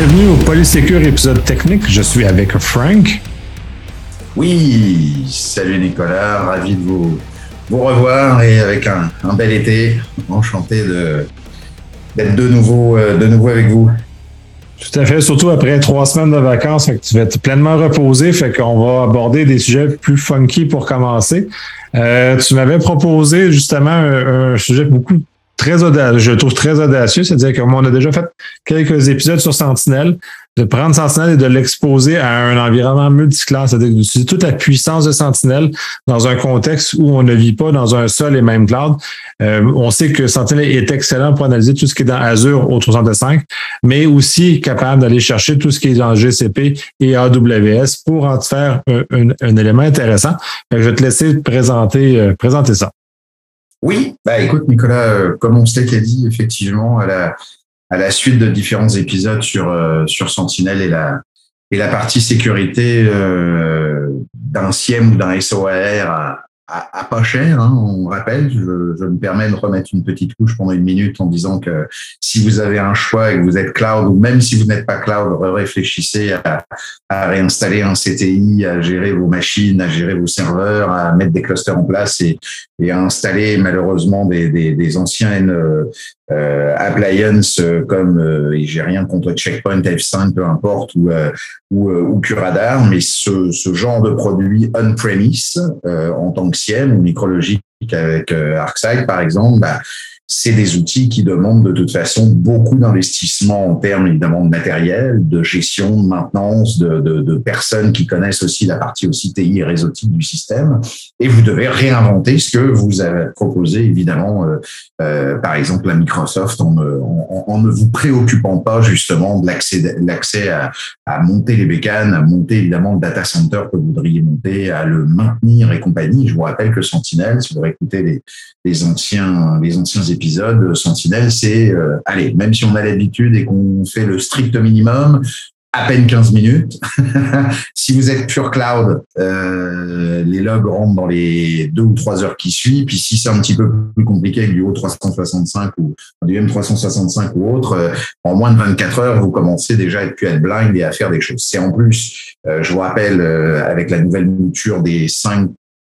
Bienvenue au Polysécure épisode technique. Je suis avec Frank. Oui, salut Nicolas, ravi de vous, vous revoir et avec un, bel été. Enchanté d'être de nouveau, euh, de nouveau avec vous. Tout à fait, surtout après trois semaines de vacances, fait que tu vas être pleinement reposé, fait qu'on va aborder des sujets plus funky pour commencer. Euh, tu m'avais proposé justement un, un, sujet beaucoup très je trouve très audacieux, c'est-à-dire qu'on a déjà fait quelques épisodes sur Sentinel, de prendre Sentinel et de l'exposer à un environnement multiclasse, c'est-à-dire d'utiliser toute la puissance de Sentinel dans un contexte où on ne vit pas dans un seul et même cloud. Euh, on sait que Sentinel est excellent pour analyser tout ce qui est dans Azure au 365, mais aussi capable d'aller chercher tout ce qui est dans GCP et AWS pour en faire un, élément intéressant. je vais te laisser présenter, euh, présenter ça. Oui, bah écoute Nicolas, euh, comme on s'était dit effectivement à la, à la suite de différents épisodes sur, euh, sur Sentinel et la, et la partie sécurité euh, d'un SIEM ou d'un SOAR à, à, pas cher, hein, on rappelle. Je, je, me permets de remettre une petite couche pendant une minute en disant que si vous avez un choix et que vous êtes cloud, ou même si vous n'êtes pas cloud, réfléchissez à, à, réinstaller un CTI, à gérer vos machines, à gérer vos serveurs, à mettre des clusters en place et, et à installer malheureusement des, des, des anciennes euh, appliances comme, euh, et j'ai rien contre Checkpoint F5, peu importe, ou, euh, ou, euh, ou Curadar, mais ce, ce genre de produit on-premise euh, en tant que SIEM ou micrologique avec ArcSight par exemple, bah, c'est des outils qui demandent de toute façon beaucoup d'investissement en termes évidemment de matériel, de gestion, de maintenance, de, de, personnes qui connaissent aussi la partie aussi TI et réseautique du système. Et vous devez réinventer ce que vous avez proposé évidemment, euh, euh, par exemple la Microsoft, en, ne vous préoccupant pas justement de l'accès, à, à, monter les bécanes, à monter évidemment le data center que vous voudriez monter, à le maintenir et compagnie. Je vous rappelle que Sentinel, si vous réécoutez les, les anciens, les anciens épisode, Sentinelle, c'est, euh, allez, même si on a l'habitude et qu'on fait le strict minimum, à peine 15 minutes. si vous êtes pure cloud, euh, les logs rentrent dans les deux ou trois heures qui suivent. Puis si c'est un petit peu plus compliqué avec du O365 ou du M365 ou autre, euh, en moins de 24 heures, vous commencez déjà à être, être blind et à faire des choses. C'est en plus, je vous rappelle, avec la nouvelle mouture des cinq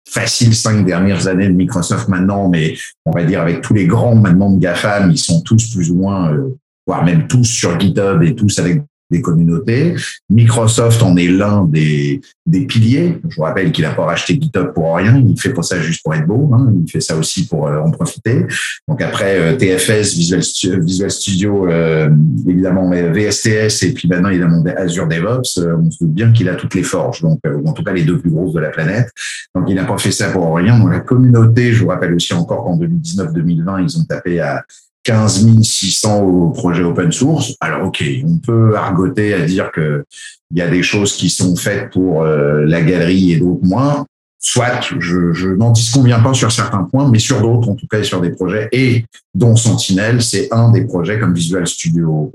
facile cinq dernières années de Microsoft maintenant, mais on va dire avec tous les grands maintenant de GAFAM, ils sont tous plus ou moins, euh, voire même tous sur GitHub et tous avec des communautés. Microsoft en est l'un des, des piliers. Je vous rappelle qu'il n'a pas racheté GitHub pour rien. Il fait pas ça juste pour être beau. Hein. Il fait ça aussi pour euh, en profiter. Donc après euh, TFS, Visual Studio, euh, évidemment VSTS et puis maintenant évidemment Azure DevOps. on se doute bien qu'il a toutes les forges. Donc en tout cas les deux plus grosses de la planète. Donc il n'a pas fait ça pour rien. Dans la communauté, je vous rappelle aussi encore qu'en 2019-2020, ils ont tapé à 15 600 au projet open source. Alors ok, on peut argoter à dire que il y a des choses qui sont faites pour euh, la galerie et d'autres moins. Soit, je, je n'en disconviens pas sur certains points, mais sur d'autres, en tout cas, sur des projets, et dont Sentinel, c'est un des projets comme Visual Studio,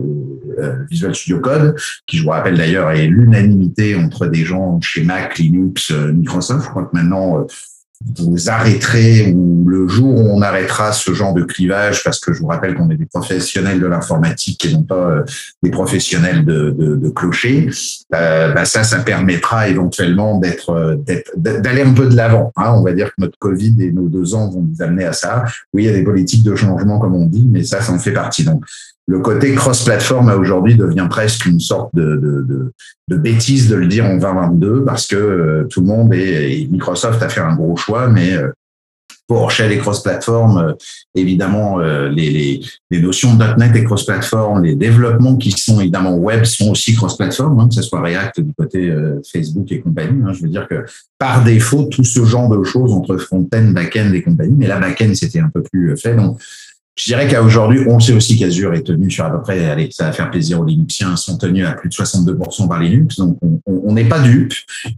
euh, Visual Studio Code, qui, je vous rappelle d'ailleurs, est l'unanimité entre des gens chez Mac, Linux, euh, Microsoft. Je crois que maintenant, vous arrêterez ou le jour où on arrêtera ce genre de clivage, parce que je vous rappelle qu'on est des professionnels de l'informatique et non pas euh, des professionnels de, de, de clocher, euh, bah ça, ça permettra éventuellement d'être, euh, d'aller un peu de l'avant. Hein. On va dire que notre Covid et nos deux ans vont nous amener à ça. Oui, il y a des politiques de changement, comme on dit, mais ça, ça en fait partie. Donc, le côté cross-platform aujourd'hui devient presque une sorte de, de, de, de, bêtise de le dire en 2022 parce que euh, tout le monde est, Microsoft a fait un gros choix, mais euh, pour chez les cross-platform, euh, évidemment, les, les, les, notions .NET et cross-platform, les développements qui sont évidemment web sont aussi cross-platform, hein, que ce soit React du côté Facebook et compagnie. Hein, je veux dire que par défaut, tout ce genre de choses entre front-end, back-end et compagnie, mais la back-end, c'était un peu plus fait. Donc, je dirais qu'à aujourd'hui, on sait aussi qu'Azure est tenu sur à peu près, allez, ça va faire plaisir aux Linuxiens, sont tenus à plus de 62% par Linux. Donc, on n'est pas dupe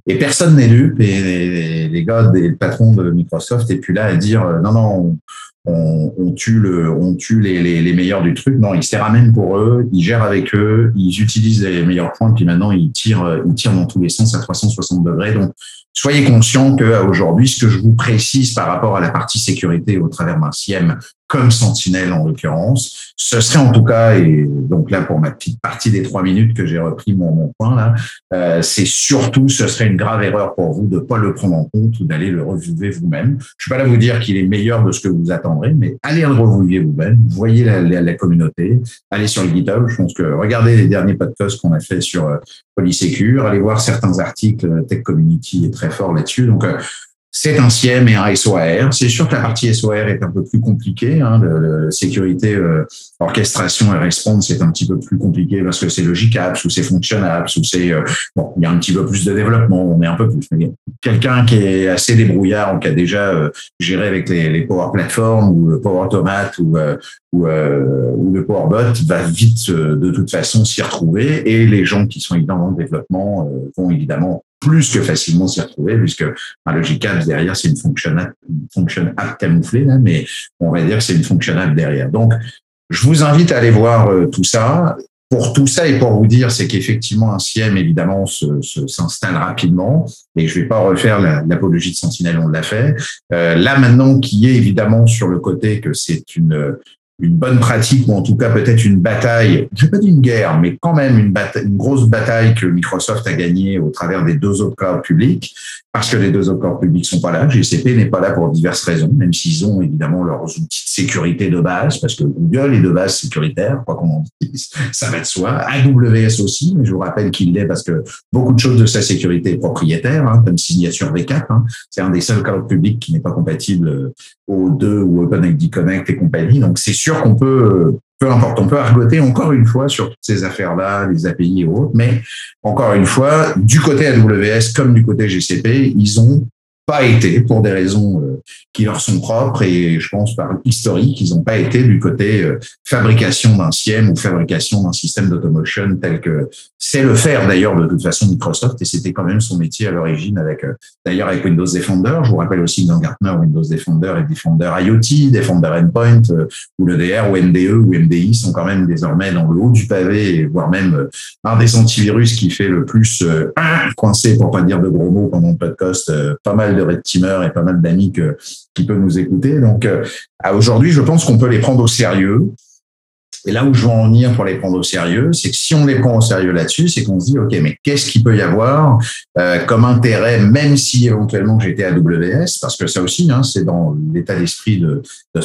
et personne n'est dupe. Et les, gars, des patrons de Microsoft, et puis là à dire euh, non, non, on, tue le, on tue les, meilleurs du truc. Non, ils se ramènent pour eux, ils gèrent avec eux, ils utilisent les meilleurs points, puis maintenant ils tirent, ils tirent dans tous les sens à 360 degrés. Donc, soyez conscients qu'aujourd'hui, ce que je vous précise par rapport à la partie sécurité au travers d'un SIEM comme Sentinel en l'occurrence. Ce serait en tout cas, et donc là pour ma petite partie des trois minutes que j'ai repris mon, mon point là, euh, c'est surtout, ce serait une grave erreur pour vous de pas le prendre en compte ou d'aller le revivre vous-même. Je suis pas là à vous dire qu'il est meilleur de ce que vous attendrez, mais allez le revivre vous-même, voyez la, la, communauté, allez sur le GitHub. Je pense que regardez les derniers podcasts qu'on a fait sur euh, Polysecure, allez voir certains articles. Tech Community est très fort là-dessus. Donc euh, c'est un CIEM et un SOAR. C'est sûr que la partie SOAR est un peu plus compliquée. Hein. Le, sécurité, euh, orchestration et response, c'est un petit peu plus compliqué parce que c'est logic apps ou c'est function apps ou c'est euh, bon, il y a un petit peu plus de développement. On est un peu plus. Quelqu'un qui est assez débrouillard ou qui a déjà euh, géré avec les, les, Power Platform ou le Power Automate ou ou, ou le Power Bot va vite de toute façon s'y retrouver et les gens qui sont évidemment le développement vont évidemment plus que facilement s'y retrouver, puisque un Logic Apps derrière, c'est une fonction app, camouflée, là, mais on va dire que c'est une fonction app derrière. Donc, je vous invite à aller voir euh, tout ça. Pour tout ça et pour vous dire, c'est qu'effectivement, un CIEM, évidemment, s'installe rapidement. Et je vais pas refaire l'apologie de Sentinel, on l'a fait. Euh, là, maintenant, qui est évidemment sur le côté que c'est une une bonne pratique ou en tout cas peut-être une bataille, je vais pas dire une guerre, mais quand même une, bataille, une grosse bataille que Microsoft a gagnée au travers des deux autres corps publics, parce que les deux autres corps publics sont pas là. GCP n'est pas là pour diverses raisons, même s'ils ont évidemment leurs outils de sécurité de base, parce que Google est de base sécuritaire, quoi qu'on en dise, ça va de soi. AWS aussi, mais je vous rappelle qu'il l'est parce que beaucoup de choses de sa sécurité est propriétaire, hein, comme signature V4. Hein. C'est un des seuls clouds publics qui n'est pas compatible aux deux ou OpenID Connect et compagnie. Donc c'est sûr qu'on peut peu importe, on peut argoter encore une fois sur toutes ces affaires-là, les API et autres, mais encore une fois, du côté AWS comme du côté GCP, ils ont pas été, pour des raisons euh, qui leur sont propres et je pense par historique, ils n'ont pas été du côté euh, fabrication d'un SIEM ou fabrication d'un système d'automotion tel que c'est le faire d'ailleurs de toute façon Microsoft et c'était quand même son métier à l'origine avec euh, d'ailleurs avec Windows Defender. Je vous rappelle aussi dans Gartner, Windows Defender et Defender IoT, Defender Endpoint ou le DR ou NDE ou MDI sont quand même désormais dans le haut du pavé, voire même un des antivirus qui fait le plus coincé pour pas dire de gros mots pendant le podcast, pas mal de de red teamers et pas mal d'amis qui peuvent nous écouter. Donc, euh, aujourd'hui, je pense qu'on peut les prendre au sérieux. Et là où je veux en venir pour les prendre au sérieux, c'est que si on les prend au sérieux là-dessus, c'est qu'on se dit, OK, mais qu'est-ce qu'il peut y avoir euh, comme intérêt, même si éventuellement j'étais AWS, parce que ça aussi, hein, c'est dans l'état d'esprit de, de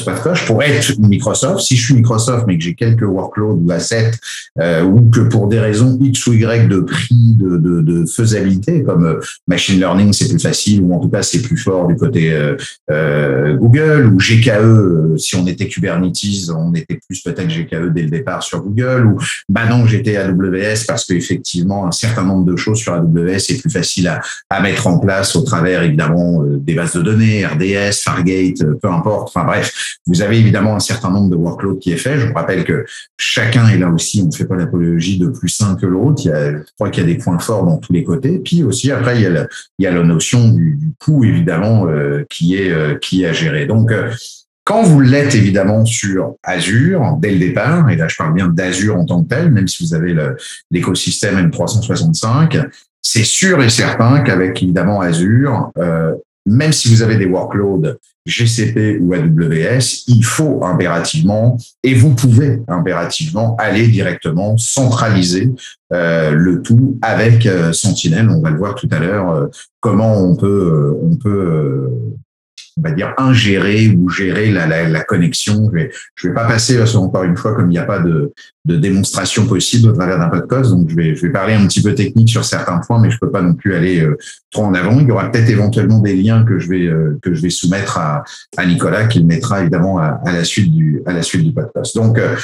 pour être Microsoft, si je suis Microsoft, mais que j'ai quelques workloads ou assets, euh, ou que pour des raisons X ou Y de prix, de, de, de faisabilité, comme euh, machine learning, c'est plus facile, ou en tout cas c'est plus fort du côté euh, euh Google, ou GKE, si on était Kubernetes, on était plus peut-être GKE dès le départ sur Google ou bah non j'étais AWS parce qu'effectivement un certain nombre de choses sur AWS est plus facile à, à mettre en place au travers évidemment euh, des bases de données, RDS, Fargate, euh, peu importe. Enfin bref, vous avez évidemment un certain nombre de workloads qui est fait. Je vous rappelle que chacun est là aussi, on ne fait pas l'apologie de plus un que l'autre. Il y a, je crois qu'il y a des points forts dans tous les côtés. Puis aussi après il y a, la notion du, coût évidemment euh, qui est qui est à gérer. Donc quand vous l'êtes évidemment sur Azure dès le départ, et là je parle bien d'Azure en tant que tel, même si vous avez l'écosystème M365, c'est sûr et certain qu'avec évidemment Azure, euh, même si vous avez des workloads GCP ou AWS, il faut impérativement, et vous pouvez impérativement aller directement centraliser euh, le tout avec euh, Sentinel. On va le voir tout à l'heure, comment on peut, on peut on va dire, ingérer ou gérer la, la, la connexion. Je vais, je vais pas passer, parce encore une fois, comme il n'y a pas de, de démonstration possible au travers d'un podcast, donc je vais, je vais parler un petit peu technique sur certains points, mais je peux pas non plus aller euh, trop en avant. Il y aura peut-être éventuellement des liens que je vais, euh, que je vais soumettre à, à Nicolas, qu'il mettra évidemment à, à, la suite du, à la suite du podcast. Donc, euh,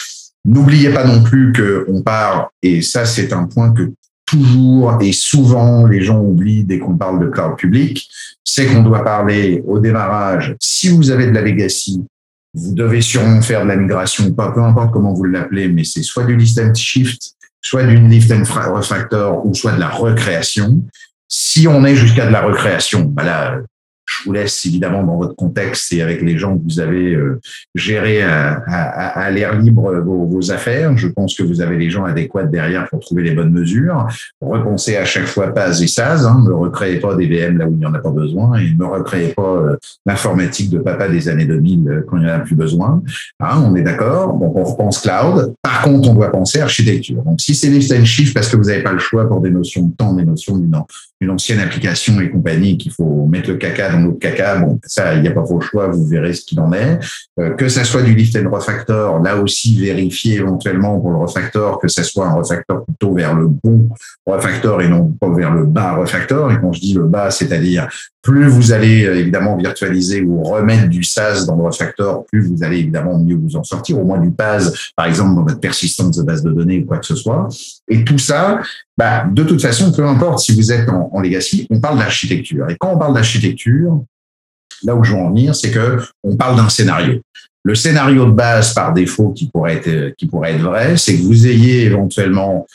N'oubliez pas non plus qu'on part, et ça c'est un point que toujours et souvent les gens oublient dès qu'on parle de cloud public, c'est qu'on doit parler au démarrage. Si vous avez de la legacy, vous devez sûrement faire de la migration pas, peu importe comment vous l'appelez, mais c'est soit du lift and shift, soit d'une lift and refactor ou soit de la recréation. Si on est jusqu'à de la recréation, bah là, je vous laisse évidemment dans votre contexte et avec les gens que vous avez euh, gérés à, l'air libre vos, affaires. Je pense que vous avez les gens adéquats derrière pour trouver les bonnes mesures. Repensez à chaque fois PAS et SAS. Hein, ne recréez pas des VM là où il n'y en a pas besoin et ne recréez pas euh, l'informatique de papa des années 2000 euh, quand il n'y en a plus besoin. Hein, on est d'accord. On repense cloud. Par contre, on doit penser architecture. Donc si c'est lift and shift parce que vous n'avez pas le choix pour des notions de temps, des notions d'une une ancienne application et compagnie qu'il faut mettre le caca dans l'autre caca. Bon, ça, il n'y a pas vos choix, vous verrez ce qu'il en est. Euh, que ça soit du lift and refactor, là aussi, vérifiez éventuellement pour le refactor que ça soit un refactor plutôt vers le bon refactor et non pas vers le bas refactor. Et quand je dis le bas, c'est-à-dire plus vous allez euh, évidemment virtualiser ou remettre du SaaS dans le refactor, plus vous allez évidemment mieux vous en sortir, au moins du PAS, par exemple, dans votre persistance de base de données ou quoi que ce soit. Et tout ça, bah, de toute façon, peu importe si vous êtes en, legacy, on parle d'architecture. Et quand on parle d'architecture, là où je veux en venir, c'est que on parle d'un scénario. Le scénario de base par défaut qui pourrait être qui pourrait être vrai, c'est que vous ayez éventuellement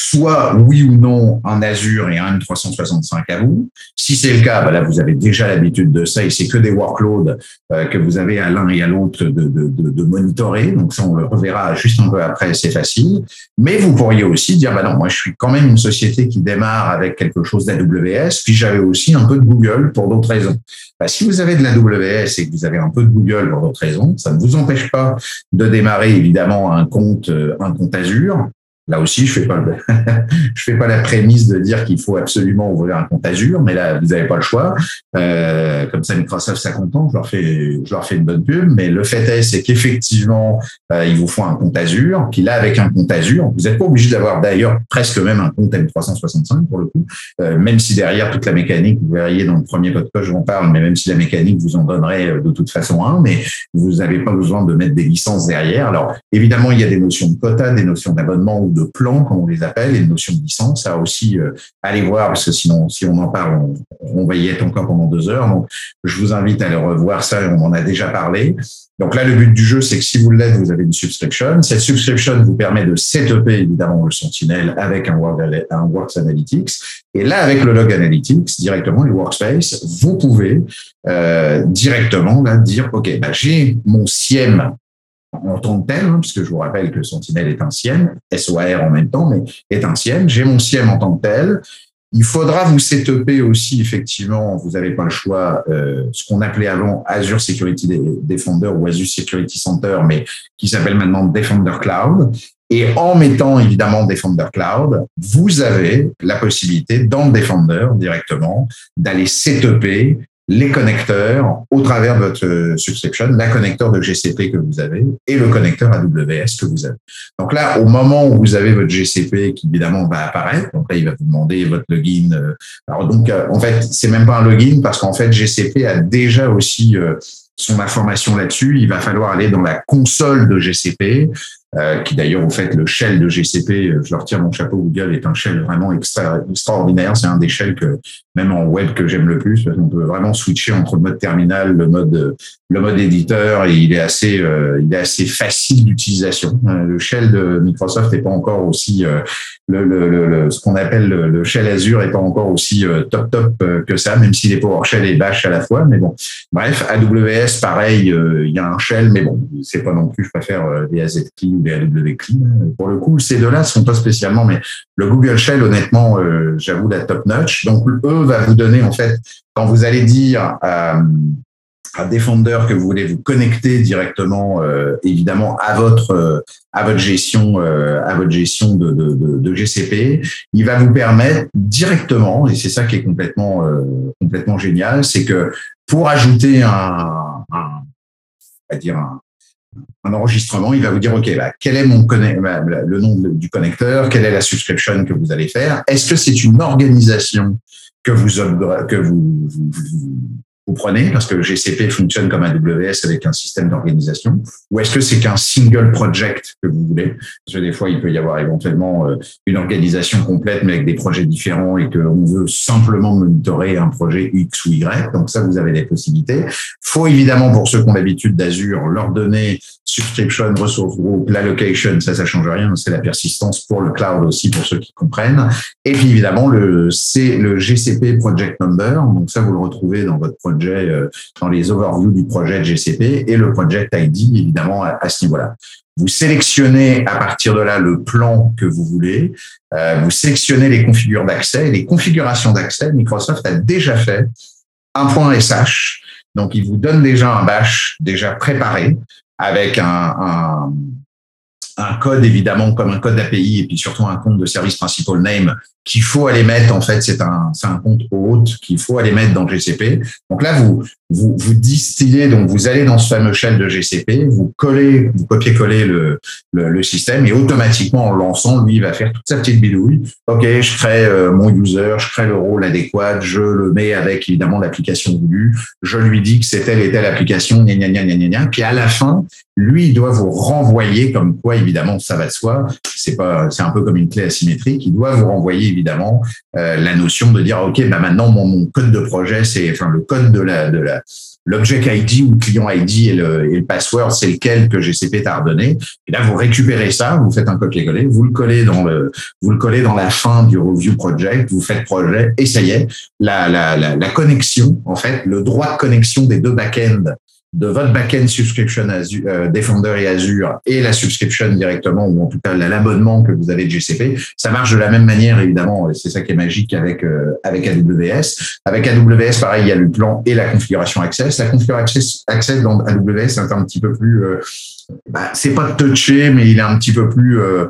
soit oui ou non un Azure et un M365 à vous. Si c'est le cas, bah là, vous avez déjà l'habitude de ça et c'est que des workloads euh, que vous avez à l'un et à l'autre de, de, de, de, monitorer. Donc ça, on le reverra juste un peu après, c'est facile. Mais vous pourriez aussi dire, bah non, moi, je suis quand même une société qui démarre avec quelque chose d'AWS, puis j'avais aussi un peu de Google pour d'autres raisons. Bah, si vous avez de l'AWS et que vous avez un peu de Google pour d'autres raisons, ça ne vous empêche pas de démarrer évidemment un compte, euh, un compte Azure. Là aussi, je fais pas je fais pas la prémisse de dire qu'il faut absolument ouvrir un compte Azure, mais là, vous n'avez pas le choix. Euh, comme ça, Microsoft, ça content. Je leur fais, je leur fais une bonne pub. Mais le fait est, c'est qu'effectivement, euh, il vous faut un compte Azure. Puis là, avec un compte Azure, vous n'êtes pas obligé d'avoir d'ailleurs presque même un compte M365 pour le coup. Euh, même si derrière toute la mécanique, vous verriez dans le premier podcast, je vous en parle, mais même si la mécanique vous en donnerait euh, de toute façon un, mais vous n'avez pas besoin de mettre des licences derrière. Alors, évidemment, il y a des notions de quota, des notions d'abonnement ou de de plan, comme on les appelle, et de notion de licence. Ça aussi, euh, allez voir, parce que sinon, si on en parle, on, va y être encore pendant deux heures. Donc, je vous invite à aller revoir ça, on en a déjà parlé. Donc là, le but du jeu, c'est que si vous l'êtes, vous avez une subscription. Cette subscription vous permet de setuper évidemment le Sentinel avec un, un Works Analytics. Et là, avec le Log Analytics, directement, le Workspace, vous pouvez euh, directement là, dire, OK, bah, j'ai mon SIEM en tant que tel, hein, puisque je vous rappelle que Sentinel est un SIEM, SOAR en même temps, mais est un SIEM. J'ai mon SIEM en tant que tel. Il faudra vous setuper aussi, effectivement, vous n'avez pas le choix, euh, ce qu'on appelait avant Azure Security Defender ou Azure Security Center, mais qui s'appelle maintenant Defender Cloud. Et en mettant évidemment Defender Cloud, vous avez la possibilité dans Defender directement d'aller setuper les connecteurs au travers de votre subscription, la connecteur de GCP que vous avez et le connecteur AWS que vous avez. Donc là, au moment où vous avez votre GCP qui évidemment va apparaître, donc là, il va vous demander votre login. Euh, alors donc, euh, en fait, c'est même pas un login parce qu'en fait, GCP a déjà aussi euh, son information là-dessus. Il va falloir aller dans la console de GCP, euh, qui d'ailleurs, vous faites le shell de GCP, je leur tire mon chapeau, Google est un shell vraiment extra, extraordinaire. C'est un des shells que, même en web, que j'aime le plus, parce qu'on peut vraiment switcher entre le mode terminal, le mode, le mode éditeur, et il est assez, euh, il est assez facile d'utilisation. Euh, le shell de Microsoft n'est pas encore aussi, le, le, le, ce qu'on appelle le, shell Azure n'est pas encore aussi top top que ça, même s'il est PowerShell et Bash à la fois. Mais bon, bref, AWS, pareil, il y a un shell, mais bon, c'est pas non plus, je préfère les AZK des AW Clean. Pour le coup, ces deux-là sont pas spécialement, mais le Google Shell, honnêtement, euh, j'avoue, la top notch. Donc, eux va vous donner, en fait, quand vous allez dire à, Defender que vous voulez vous connecter directement, euh, évidemment, à votre euh, à votre gestion à votre gestion de, de, de, GCP, il va vous permettre directement, et c'est ça qui est complètement complètement génial, c'est que pour ajouter un, un à dire un, un enregistrement, il va vous dire, OK, bah, quel est mon bah, le nom du connecteur, quelle est la subscription que vous allez faire, est-ce que c'est une organisation que vous, que vous prenez, parce que GCP fonctionne comme AWS avec un système d'organisation, ou est-ce que c'est qu'un single project que vous voulez? Parce que des fois, il peut y avoir éventuellement euh, une organisation complète, mais avec des projets différents, et qu'on veut simplement monitorer un projet X ou Y. Donc ça, vous avez des possibilités. faut évidemment, pour ceux qui ont l'habitude d'Azure, leur donner subscription, ressource group, l'allocation, ça, ça change rien. C'est la persistance pour le cloud aussi, pour ceux qui comprennent. Et puis évidemment, le, c'est le GCP project number. Donc ça, vous le retrouvez dans votre projets, dans les overviews du projet GCP et le project ID évidemment à, ce niveau-là. Vous sélectionnez à partir de là le plan que vous voulez. vous sélectionnez les configures d'accès. Les configurations d'accès, Microsoft a déjà fait un point SH. Donc, il vous donne déjà un bash déjà préparé avec un, un code évidemment comme un code API et puis surtout un compte de service principal name qu'il faut aller mettre, en fait, c'est un, c'est un compte haute qu'il faut aller mettre dans GCP. Donc là, vous, vous, vous distillez, donc vous allez dans ce fameux shell de GCP, vous collez, vous copiez-coller le, le, le, système et automatiquement, en lançant, lui, il va faire toute sa petite bidouille. OK, je crée euh, mon user, je crée le rôle adéquat, je le mets avec, évidemment, l'application voulue, je lui dis que c'est telle et telle application, gna, gna, gna, gna, gna, Puis à la fin, lui, il doit vous renvoyer, comme quoi, évidemment, ça va de soi. C'est pas, c'est un peu comme une clé asymétrique. Il doit vous renvoyer évidemment euh, la notion de dire ok bah maintenant mon, code de projet c'est enfin le code de la de la l'object ID ou le client ID et le, et le password c'est lequel que GCP t'a redonné et là vous récupérez ça vous faites un copier-coller vous le collez dans le vous le collez dans la fin du review project vous faites projet et ça y est la la la, la connexion en fait le droit de connexion des deux backends de votre backend subscription Azure, euh, Defender et Azure et la subscription directement ou en tout cas l'abonnement que vous avez de GCP, ça marche de la même manière évidemment. C'est ça qui est magique avec euh, avec AWS. Avec AWS, pareil, il y a le plan et la configuration Access. La configuration Access dans AWS est un petit peu plus euh, bah, c'est pas touché, mais il est un petit peu plus euh,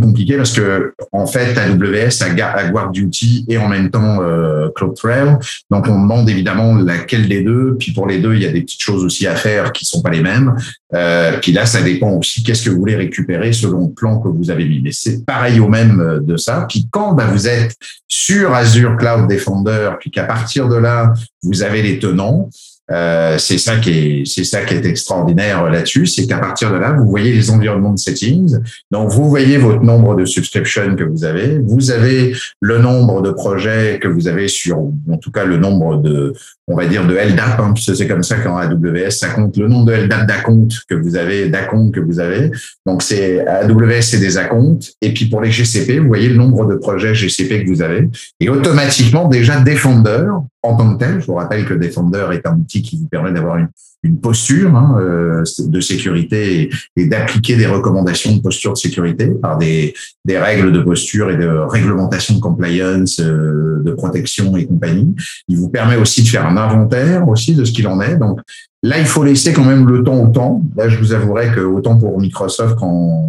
compliqué parce que en fait AWS a, Guard Duty et en même temps euh, CloudTrail. Donc on demande évidemment laquelle des deux. Puis pour les deux, il y a des petites choses aussi à faire qui sont pas les mêmes. Euh, puis là, ça dépend aussi qu'est-ce que vous voulez récupérer selon le plan que vous avez mis. Mais c'est pareil au même euh, de ça. Puis quand bah, vous êtes sur Azure Cloud Defender, puis qu'à partir de là, vous avez les tenants. Euh, c'est ça qui est c'est ça qui est extraordinaire là-dessus, c'est qu'à partir de là, vous voyez les environnements de settings. Donc vous voyez votre nombre de subscriptions que vous avez, vous avez le nombre de projets que vous avez sur, en tout cas le nombre de, on va dire de LDAP, hein, puisque c'est comme ça qu'en AWS ça compte. Le nombre de LDAP d'acomptes que vous avez, d'acomptes que vous avez. Donc c'est AWS c'est des acomptes. Et puis pour les GCP, vous voyez le nombre de projets GCP que vous avez. Et automatiquement déjà Defender en tant que tel. Je vous rappelle que Defender est un outil qui vous permet d'avoir une, une, posture hein, euh, de sécurité et, d'appliquer des recommandations de posture de sécurité par des, des, règles de posture et de réglementation de compliance, euh, de protection et compagnie. Il vous permet aussi de faire un inventaire aussi de ce qu'il en est. Donc là, il faut laisser quand même le temps au temps. Là, je vous avouerai que autant pour Microsoft quand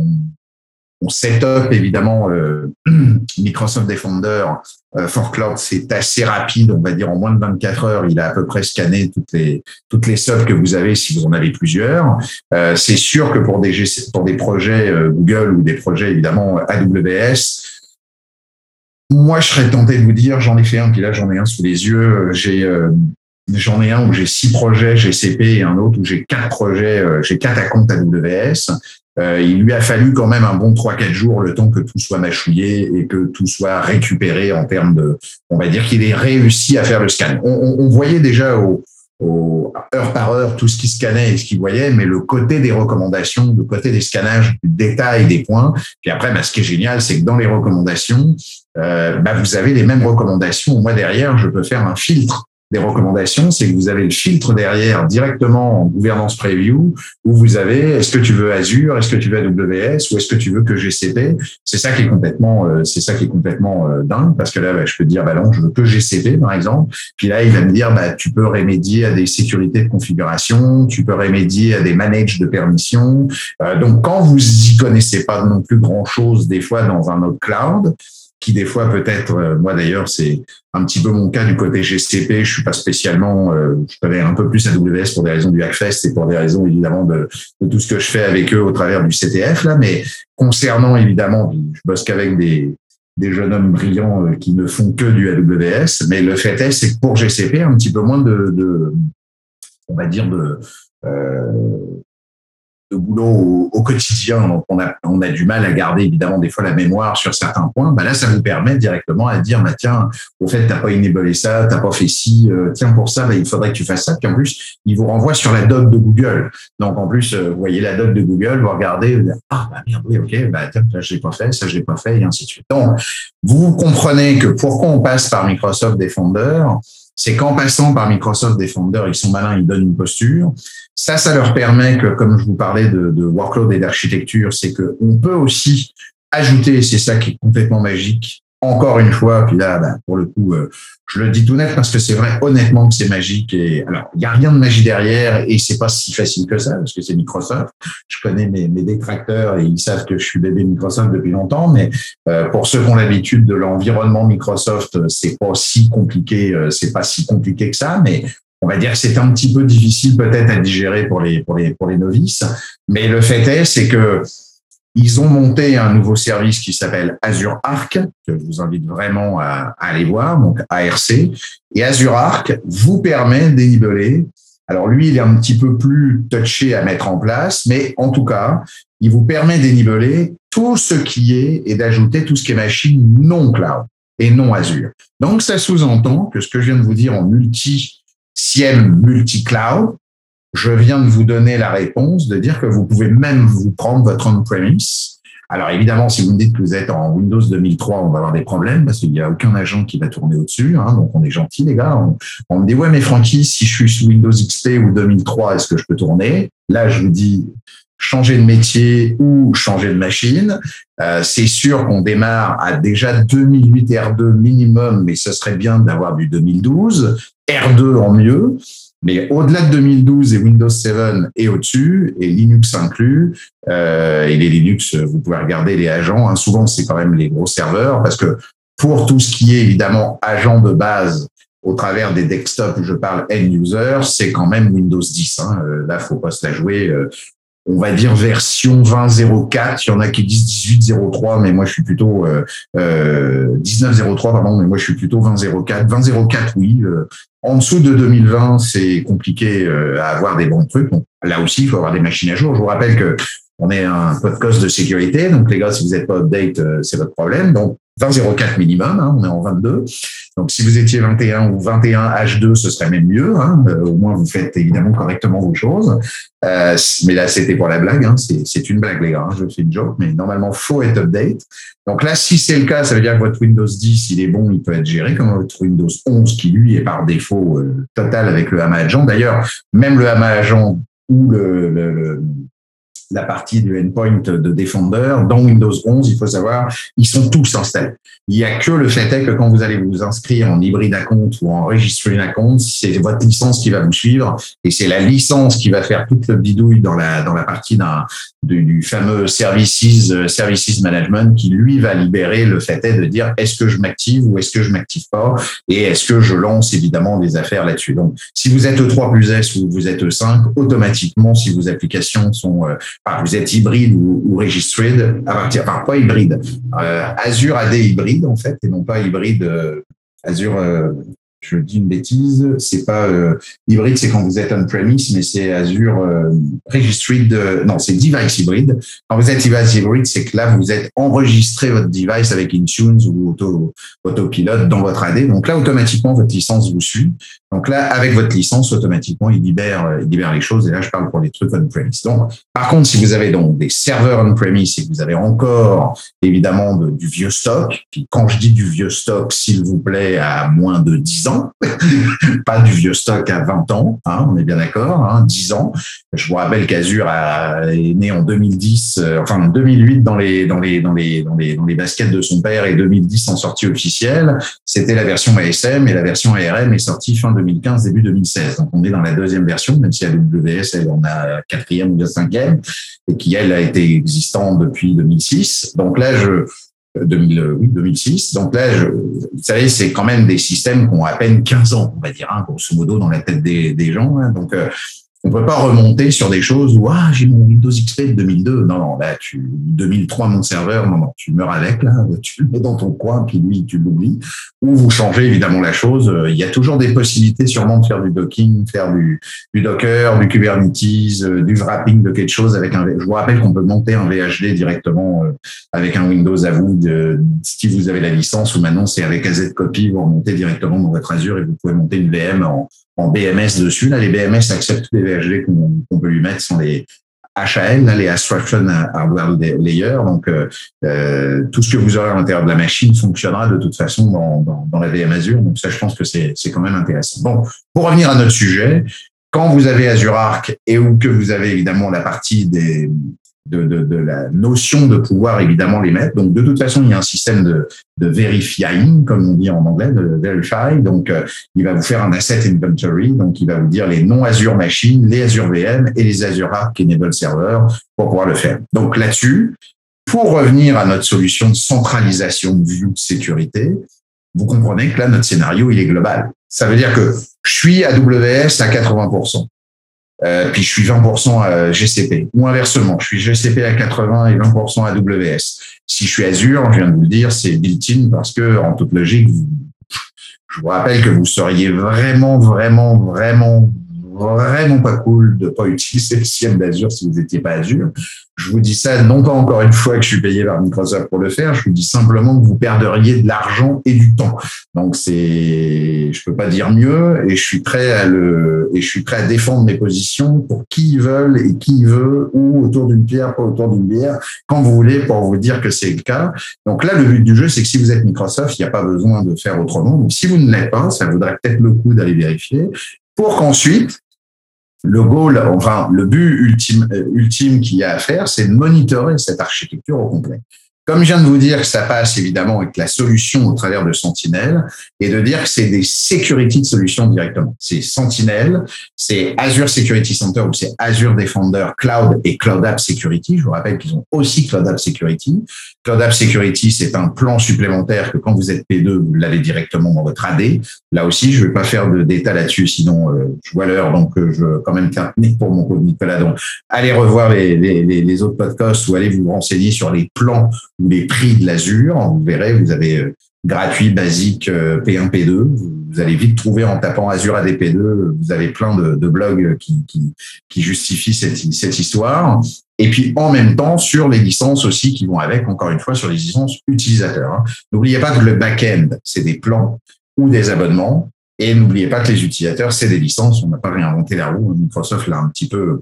on set up évidemment euh, Microsoft Defender for Cloud, c'est assez rapide, on va dire en moins de 24 heures, il a à peu près scanné toutes les toutes les que vous avez si vous en avez plusieurs. Euh, c'est sûr que pour des projets Google ou des projets évidemment AWS, moi je serais tenté de vous dire, j'en ai fait un, puis là j'en ai un sous les yeux, j'ai J'en ai un où j'ai six projets GCP et un autre où j'ai quatre projets, j'ai quatre comptes AWS. Euh, il lui a fallu quand même un bon 3-4 jours le temps que tout soit mâchouillé et que tout soit récupéré en termes de, on va dire qu'il ait réussi à faire le scan. On, on, voyait déjà au, au, heure par heure tout ce qui scannait et ce qu'il voyait, mais le côté des recommandations, le côté des scannages, du détail des points. Puis après, bah, ce qui est génial, c'est que dans les recommandations, euh, bah, vous avez les mêmes recommandations. Moi derrière, je peux faire un filtre des recommandations, c'est que vous avez le filtre derrière directement en gouvernance preview où vous avez est-ce que tu veux Azure, est-ce que tu veux AWS ou est-ce que tu veux que GCP. C'est ça qui est complètement, euh, c'est ça qui est complètement euh, dingue parce que là, bah, je peux dire bah non, je veux que GCP par exemple. Puis là, il va me dire bah tu peux remédier à des sécurités de configuration, tu peux remédier à des manages de permissions. Euh, donc quand vous y connaissez pas non plus grand chose des fois dans un autre cloud, qui des fois peut-être, euh, moi d'ailleurs, c'est un petit peu mon cas du côté GCP. Je suis pas spécialement, euh, je connais un peu plus AWS pour des raisons du Hackfest et pour des raisons évidemment de, tout ce que je fais avec eux au travers du CTF là. Mais concernant évidemment, je bosse qu'avec des des jeunes hommes brillants euh, qui ne font que du AWS. Mais le fait est, c'est que pour GCP, un petit peu moins de, de on va dire de euh, boulot au, quotidien, donc on a, on a du mal à garder évidemment des fois la mémoire sur certains points, bah là ça vous permet directement à dire bah tiens, au fait t'as pas enablé ça, t'as pas fait ci, euh, tiens pour ça, bah, il faudrait que tu fasses ça. Puis en plus, il vous renvoie sur la doc de Google. Donc en plus, euh, vous voyez la doc de Google, vous regardez, vous dites, ah bah merde, oui ok, bah tiens, ça j'ai pas fait, ça j'ai pas fait, et ainsi de suite. Donc vous comprenez que pourquoi on passe par Microsoft Defender, c'est qu'en passant par Microsoft Defender, ils sont malins, ils donnent une posture. Ça, ça leur permet que, comme je vous parlais de, de workload et d'architecture, c'est qu'on peut aussi ajouter, c'est ça qui est complètement magique, encore une fois, puis là, ben, pour le coup, euh, je le dis tout net parce que c'est vrai, honnêtement, que c'est magique. Et alors, il n'y a rien de magie derrière et c'est pas si facile que ça parce que c'est Microsoft. Je connais mes, mes, détracteurs et ils savent que je suis bébé Microsoft depuis longtemps. Mais euh, pour ceux qui ont l'habitude de l'environnement Microsoft, c'est pas si compliqué, euh, c'est pas si compliqué que ça. Mais on va dire que c'est un petit peu difficile peut-être à digérer pour les pour les pour les novices. Mais le fait est, c'est que ils ont monté un nouveau service qui s'appelle Azure Arc, que je vous invite vraiment à, aller voir, donc ARC. Et Azure Arc vous permet d'énibeler. Alors lui, il est un petit peu plus touché à mettre en place, mais en tout cas, il vous permet d'énibeler tout ce qui est et d'ajouter tout ce qui est machine non cloud et non Azure. Donc ça sous-entend que ce que je viens de vous dire en multi SIEM multi-cloud, je viens de vous donner la réponse de dire que vous pouvez même vous prendre votre on-premise. Alors évidemment, si vous me dites que vous êtes en Windows 2003, on va avoir des problèmes parce qu'il n'y a aucun agent qui va tourner au-dessus. Hein, donc on est gentil les gars. On, me dit ouais mais Francky, si je suis sous Windows XP ou 2003, est-ce que je peux tourner? Là, je vous dis changer de métier ou changer de machine. Euh, c'est sûr qu'on démarre à déjà 2008 R2 minimum, mais ce serait bien d'avoir du 2012, R2 en mieux. Mais au-delà de 2012 et Windows 7 et au-dessus, et Linux inclus, euh, et les Linux, vous pouvez regarder les agents. Hein, souvent, c'est quand même les gros serveurs, parce que pour tout ce qui est évidemment agent de base au travers des desktops, je parle end user, c'est quand même Windows 10. Hein. Euh, là, faut pas se la jouer. Euh, on va dire version 20.04. Il y en a qui disent 18.03, mais moi je suis plutôt euh, euh, 19.03, pardon, mais moi je suis plutôt 20.04. 20.04, oui. Euh, en dessous de 2020, c'est compliqué euh, à avoir des bons trucs. là aussi, il faut avoir des machines à jour. Je vous rappelle que on est un podcast de sécurité, donc les gars, si vous n'êtes pas update, c'est votre problème. Donc 20.04 minimum, hein, on est en 22. Donc, si vous étiez 21 ou 21 H2, ce serait même mieux. Hein. Euh, au moins, vous faites évidemment correctement vos choses. Euh, mais là, c'était pour la blague. Hein. C'est une blague, les gars. Hein. Je fais une joke, mais normalement, faut être update. Donc là, si c'est le cas, ça veut dire que votre Windows 10, il est bon, il peut être géré comme votre Windows 11, qui lui est par défaut euh, total avec le HAMA Agent. D'ailleurs, même le HAMA Agent ou le, le la partie du endpoint de Defender. Dans Windows 11, il faut savoir, ils sont tous installés. Il n'y a que le fait est que quand vous allez vous inscrire en hybride compte ou en un compte, c'est votre licence qui va vous suivre et c'est la licence qui va faire toute le bidouille dans la, dans la partie d'un, du, fameux services, services management qui lui va libérer le fait est de dire est-ce que je m'active ou est-ce que je m'active pas et est-ce que je lance évidemment des affaires là-dessus. Donc, si vous êtes E3 plus S ou vous êtes E5, automatiquement, si vos applications sont euh, vous êtes hybride ou, ou registered à partir, enfin pas hybride. Euh, Azure a des hybrides en fait et non pas hybride. Euh, Azure euh, je dis une bêtise, c'est pas euh, hybride, c'est quand vous êtes on-premise, mais c'est Azure euh, Registered, euh, non, c'est device hybride. Quand vous êtes device hybride, c'est que là, vous êtes enregistré votre device avec Intune ou Auto, Autopilot dans votre AD. Donc là, automatiquement, votre licence vous suit. Donc là, avec votre licence, automatiquement, il libère, il libère les choses. Et là, je parle pour les trucs on-premise. Donc, par contre, si vous avez donc des serveurs on-premise et que vous avez encore, évidemment, du vieux stock, puis quand je dis du vieux stock, s'il vous plaît, à moins de 10 ans, pas du vieux stock à 20 ans, hein, on est bien d'accord, hein, 10 ans. Je vous rappelle est né en 2010, euh, enfin en 2008 dans les dans les dans les dans les dans les baskets de son père et 2010 en sortie officielle. C'était la version ASM et la version ARM est sortie fin 2015 début 2016. Donc on est dans la deuxième version, même si AWS elle en a quatrième ou cinquième et qui elle a été existante depuis 2006. Donc là je 2000, euh, 2006. Donc là, vous savez, c'est quand même des systèmes qui ont à peine 15 ans, on va dire, hein, grosso modo, dans la tête des, des gens. Hein. Donc, euh, on peut pas remonter sur des choses où ah j'ai mon Windows XP de 2002. Non non là tu 2003 mon serveur non non tu meurs avec là tu le mets dans ton coin puis lui tu l'oublies ou vous changez évidemment la chose. Il y a toujours des possibilités sûrement de faire du docking, faire du, Docker, du Kubernetes, euh, du wrapping de quelque chose avec un. Je vous rappelle qu'on peut monter un VHD directement euh, avec un Windows à vous si vous avez la licence ou maintenant c'est avec AZ Copy vous remontez directement dans votre Azure et vous pouvez monter une VM en en BMS dessus. Là, les BMS acceptent tous les VHD qu'on peut lui mettre sans les HAL, les Abstraction Hardware Layer. Donc, tout ce que vous aurez à l'intérieur de la machine fonctionnera de toute façon dans, dans, la VM Azure. Donc, ça, je pense que c'est quand même intéressant. Bon, pour revenir à notre sujet, quand vous avez Azure Arc et que vous avez évidemment la partie des, de, de, de, la notion de pouvoir évidemment les mettre. Donc de toute façon, il y a un système de, de verifying, comme on dit en anglais, de verify. Donc euh, il va vous faire un asset inventory, donc il va vous dire les non Azure machines, les Azure VM et les Azure Arc Enable Server pour pouvoir le faire. Donc là-dessus, pour revenir à notre solution de centralisation de vue de sécurité, vous comprenez que là notre scénario il est global. Ça veut dire que je suis AWS à 80%. Euh, puis je suis 20% à GCP. Ou inversement, je suis GCP à 80 et 20% AWS. Si je suis Azure, je viens de vous le dire, c'est built-in parce que, en toute logique, je vous rappelle que vous seriez vraiment, vraiment, vraiment vraiment pas cool de pas utiliser le CIEM d'Azure si vous n'étiez pas Azure. Je vous dis ça non pas encore une fois que je suis payé par Microsoft pour le faire, je vous dis simplement que vous perderiez de l'argent et du temps. Donc c'est, je peux pas dire mieux et je suis prêt à le, et je suis prêt à défendre mes positions pour qui veulent et qui veut ou autour d'une pierre, pas autour d'une bière, quand vous voulez pour vous dire que c'est le cas. Donc là, le but du jeu, c'est que si vous êtes Microsoft, il n'y a pas besoin de faire autrement. Donc si vous ne l'êtes pas, ça vaudrait peut-être le coup d'aller vérifier pour qu'ensuite, le goal, enfin, le but ultime, euh, ultime qu'il y a à faire, c'est de monitorer cette architecture au complet. Comme je viens de vous dire que ça passe évidemment avec la solution au travers de Sentinel et de dire que c'est des security de solutions directement. C'est Sentinel, c'est Azure Security Center ou c'est Azure Defender Cloud et Cloud App Security. Je vous rappelle qu'ils ont aussi Cloud App Security. Cloud App Security, c'est un plan supplémentaire que quand vous êtes P2, vous l'avez directement dans votre AD. Là aussi, je ne vais pas faire de détails là-dessus, sinon euh, je vois l'heure, donc euh, je quand même terminer pour mon code Nicolas. Donc, allez revoir les, les, les autres podcasts ou allez vous renseigner sur les plans les prix de l'Azure. Vous verrez, vous avez euh, gratuit, basique, P1, P2. Vous allez vite trouver en tapant Azure ADP2, vous avez plein de, blogs qui, justifient cette, cette histoire. Et puis en même temps sur les licences aussi qui vont avec, encore une fois, sur les licences utilisateurs. Hein. N'oubliez pas que le back-end, c'est des plans ou des abonnements. Et n'oubliez pas que les utilisateurs, c'est des licences. On n'a pas réinventé la roue. Microsoft l'a un petit peu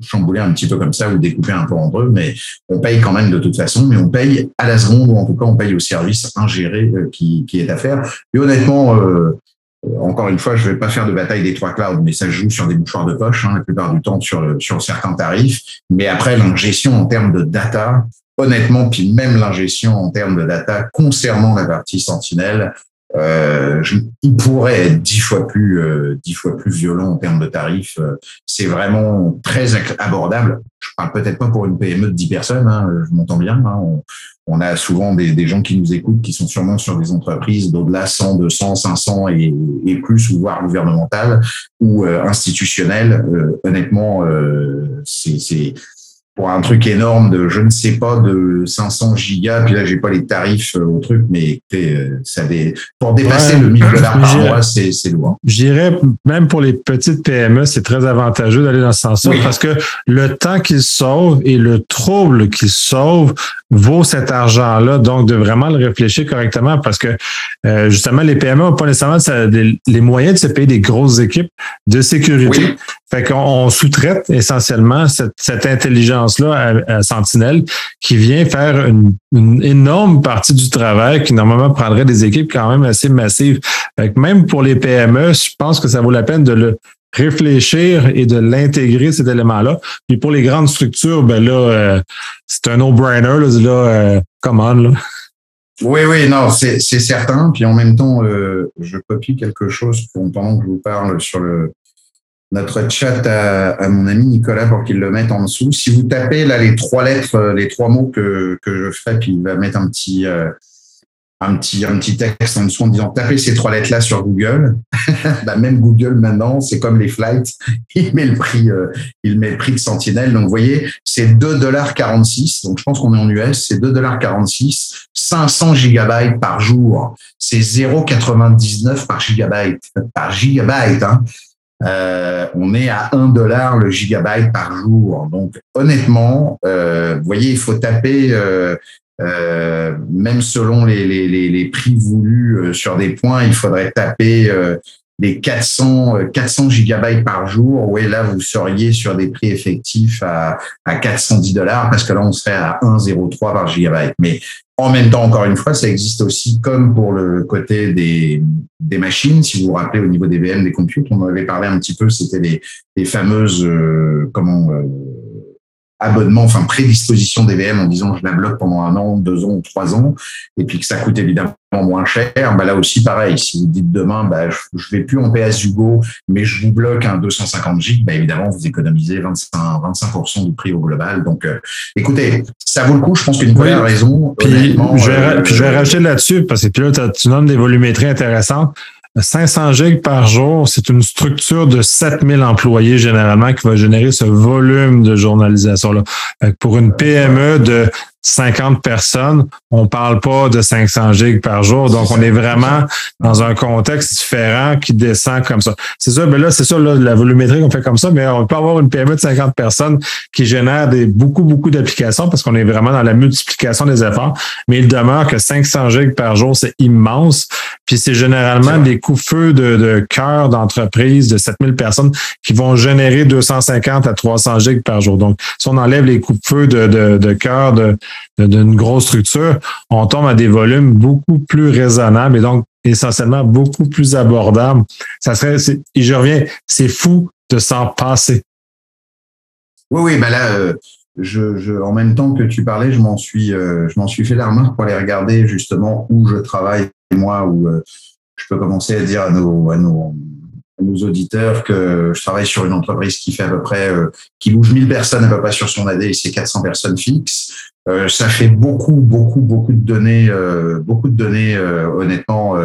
chambouler un petit peu comme ça ou découper un peu en deux, mais on paye quand même de toute façon, mais on paye à la seconde ou en tout cas on paye au service ingéré euh, qui, est à faire. Et honnêtement, euh, encore une fois, je vais pas faire de bataille des trois clouds, mais ça joue sur des mouchoirs de poche hein, la plupart du temps sur, sur certains tarifs. Mais après, l'ingestion en termes de data, honnêtement, puis même l'ingestion en termes de data concernant la partie Sentinelle, euh, il pourrait être dix fois plus euh, dix fois plus violent en termes de tarifs. Euh, c'est vraiment très abordable. Je parle peut-être pas pour une PME de 10 personnes, hein, je m'entends bien. Hein, on, a souvent des, des, gens qui nous écoutent qui sont sûrement sur des entreprises d'au-delà 100, 200, 500 et, et plus, ou voire gouvernementales ou euh, institutionnelles. honnêtement, c'est pour un truc énorme de, je ne sais pas, de 500 gigas. Puis là, j'ai pas les tarifs euh, au truc, mais euh, ça des, pour dépasser le 1000 dollars par mois, c'est, c'est loin. Je dirais, même pour les petites PME, c'est très avantageux d'aller dans ce sens-là parce que le temps qu'ils sauvent et le trouble qu'ils sauvent vaut cet argent-là. Donc, de vraiment le réfléchir correctement parce que, euh, justement, les PME n'ont pas nécessairement les moyens de se payer des grosses équipes de sécurité. Fait qu'on sous-traite essentiellement cette, cette intelligence-là à, Sentinelle qui vient faire une, énorme partie du travail qui normalement prendrait des équipes quand même assez massives. Même pour les PME, je pense que ça vaut la peine de le réfléchir et de l'intégrer cet élément-là. Puis pour les grandes structures, ben là, euh, c'est un no-brainer. Là, là euh, come on, là. Oui, oui, non, c'est certain. Puis en même temps, euh, je copie quelque chose pendant que je vous parle sur le notre chat à, mon ami Nicolas pour qu'il le mette en dessous. Si vous tapez là les trois lettres, euh, les trois mots que, que je ferai, puis il va mettre un petit, euh, un petit, un petit texte en dessous en disant tapez ces trois lettres là sur Google. bah, même Google maintenant, c'est comme les flights, il met le prix, euh, il met le prix de Sentinelle. Donc vous voyez, c'est 2,46 Donc je pense qu'on est en US, c'est 2,46 500 gigabytes par jour. C'est 0,99 par gigabyte, par gigabyte. Hein. Euh, on est à 1 dollar le gigabyte par jour. Donc honnêtement, euh, vous voyez, il faut taper, euh, même selon les, prix voulus sur des points, il faudrait taper les 400 400 gigabytes par jour, ouais là vous seriez sur des prix effectifs à à 410 dollars parce que là on serait à 1,03 par gigabyte. Mais en même temps, encore une fois, ça existe aussi comme pour le côté des, des machines. Si vous vous rappelez au niveau des VM, des computers, on en avait parlé un petit peu, c'était les, les fameuses euh, comment euh, abonnement, enfin prédisposition des VM en disant je la bloque pendant un an, deux ans, trois ans, et puis que ça coûte évidemment moins cher, bah là aussi pareil. Si vous dites demain, bah, je, vais plus en PS Hugo, mais je vous bloque un 250 G, bah évidemment vous économisez 25, 25% du prix au global. Donc, euh, écoutez, ça vaut le coup. Je pense que Nicolas a raison. Puis je, vais, euh, puis je vais rajouter là-dessus parce que puis là, tu nommes des volumétries intéressantes. 500 gigs par jour, c'est une structure de 7000 employés généralement qui va générer ce volume de journalisation-là. Pour une PME de 50 personnes, on parle pas de 500 gigs par jour. Donc, on est vraiment dans un contexte différent qui descend comme ça. C'est ça, mais là, c'est ça, là, la volumétrie qu'on fait comme ça, mais on peut avoir une PME de 50 personnes qui génère des, beaucoup, beaucoup d'applications parce qu'on est vraiment dans la multiplication des efforts. Mais il demeure que 500 gigs par jour, c'est immense. Puis c'est généralement des coups feux de, de cœur d'entreprise de 7000 personnes qui vont générer 250 à 300 gigs par jour. Donc, si on enlève les coups de feu de, de, de cœur de d'une grosse structure, on tombe à des volumes beaucoup plus raisonnables et donc essentiellement beaucoup plus abordables. Ça serait, et je reviens, c'est fou de s'en passer. Oui, oui, ben là, euh, je, en même temps que tu parlais, je m'en suis, euh, suis fait la pour aller regarder justement où je travaille moi, où euh, je peux commencer à dire à à nos nos auditeurs que je travaille sur une entreprise qui fait à peu près, euh, qui bouge 1000 personnes à peu près sur son AD et c'est 400 personnes fixes. Euh, ça fait beaucoup, beaucoup, beaucoup de données, euh, beaucoup de données. honnêtement,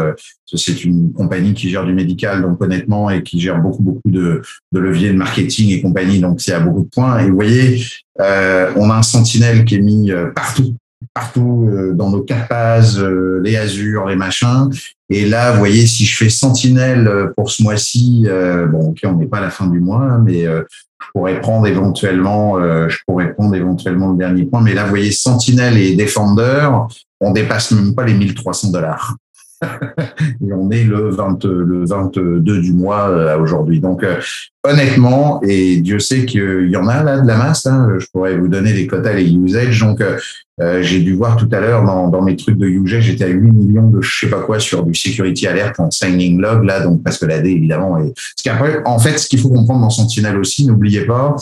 c'est une compagnie qui gère du médical, donc honnêtement, et qui gère beaucoup, beaucoup de, leviers de marketing et compagnie. Donc, c'est à beaucoup de points. Et vous voyez, on a un sentinelle qui est mis partout partout dans nos capaces, les Azure, les machins. Et là, vous voyez, si je fais Sentinelle euh, pour ce mois-ci, euh, bon, ok, on n'est pas à la fin du mois, hein, mais euh, je pourrais prendre éventuellement, je pourrais prendre éventuellement le dernier point. Mais là, vous voyez, Sentinelle et Defender, on dépasse même pas les 1300 dollars. et on est le 20, le 22 du mois aujourd'hui. Donc, honnêtement, et Dieu sait qu'il y en a là de la masse, hein, je pourrais vous donner les quotas, les usage. Donc, euh, j'ai dû voir tout à l'heure dans, dans, mes trucs de UG, j'étais à 8 millions de je sais pas quoi sur du security alert en signing log là, donc parce que la D évidemment est. Ce qu'après, en fait, ce qu'il faut comprendre dans Sentinel aussi, n'oubliez pas,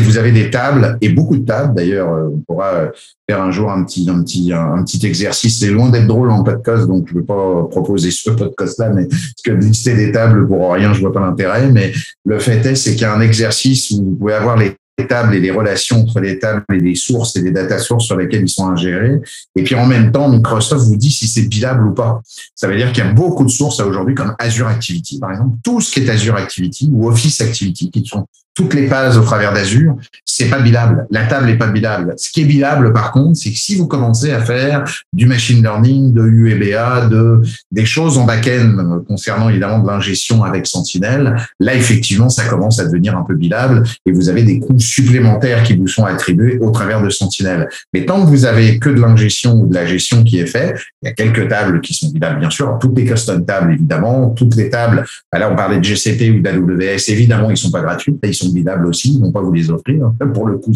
que vous avez des tables et beaucoup de tables. D'ailleurs, euh, on pourra faire un jour un petit un petit un, petit exercice. C'est loin d'être drôle en podcast, donc je ne veux pas proposer ce podcast-là, mais parce que lister des tables pour rien, je vois pas l'intérêt. Mais le fait est, c'est qu'il y a un exercice où vous pouvez avoir les tables et les relations entre les tables et les sources et les data sources sur lesquelles ils sont ingérés. Et puis en même temps, Microsoft vous dit si c'est bilable ou pas. Ça veut dire qu'il y a beaucoup de sources aujourd'hui comme Azure Activity, par exemple. Tout ce qui est Azure Activity ou Office Activity, qui sont toutes les pages au travers d'Azure, c'est pas bilable. La table est pas bilable. Ce qui est bilable, par contre, c'est que si vous commencez à faire du machine learning, de UEBA, de des choses en back-end concernant évidemment de l'ingestion avec Sentinel, là effectivement, ça commence à devenir un peu bilable et vous avez des coûts supplémentaires qui vous sont attribués au travers de Sentinel. Mais tant que vous avez que de l'ingestion ou de la gestion qui est faite, il y a quelques tables qui sont bilables, bien sûr, toutes les custom tables évidemment, toutes les tables. Bah là, on parlait de GCP ou d'AWS, évidemment, ils sont pas gratuits, bilables aussi, ils vont pas vous les offrir. Pour le coup,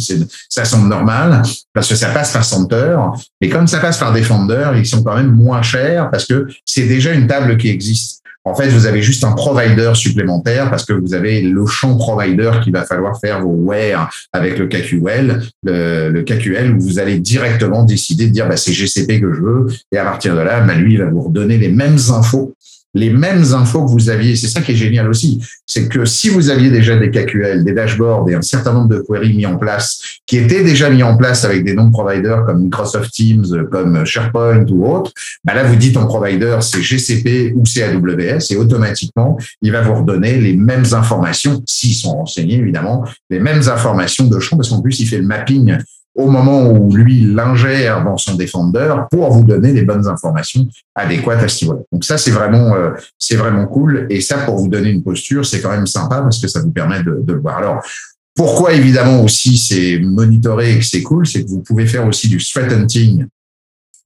ça semble normal parce que ça passe par Center, mais comme ça passe par Defender, ils sont quand même moins chers parce que c'est déjà une table qui existe. En fait, vous avez juste un provider supplémentaire parce que vous avez le champ provider qu'il va falloir faire vos where avec le KQL, le, le, KQL où vous allez directement décider de dire bah, c'est GCP que je veux et à partir de là, bah, lui il va vous redonner les mêmes infos les mêmes infos que vous aviez. C'est ça qui est génial aussi. C'est que si vous aviez déjà des KQL, des dashboards et un certain nombre de queries mis en place, qui étaient déjà mis en place avec des noms de providers comme Microsoft Teams, comme SharePoint ou autre, bah là, vous dites en provider, c'est GCP ou c'est AWS et automatiquement, il va vous redonner les mêmes informations, s'ils sont renseignés évidemment, les mêmes informations de champ parce qu'en plus, il fait le mapping au moment où lui l'ingère dans son défendeur pour vous donner les bonnes informations adéquates à ce niveau-là. Donc ça, c'est vraiment, euh, c'est vraiment cool. Et ça, pour vous donner une posture, c'est quand même sympa parce que ça vous permet de, de le voir. Alors, pourquoi évidemment aussi c'est monitoré et que c'est cool, c'est que vous pouvez faire aussi du threat hunting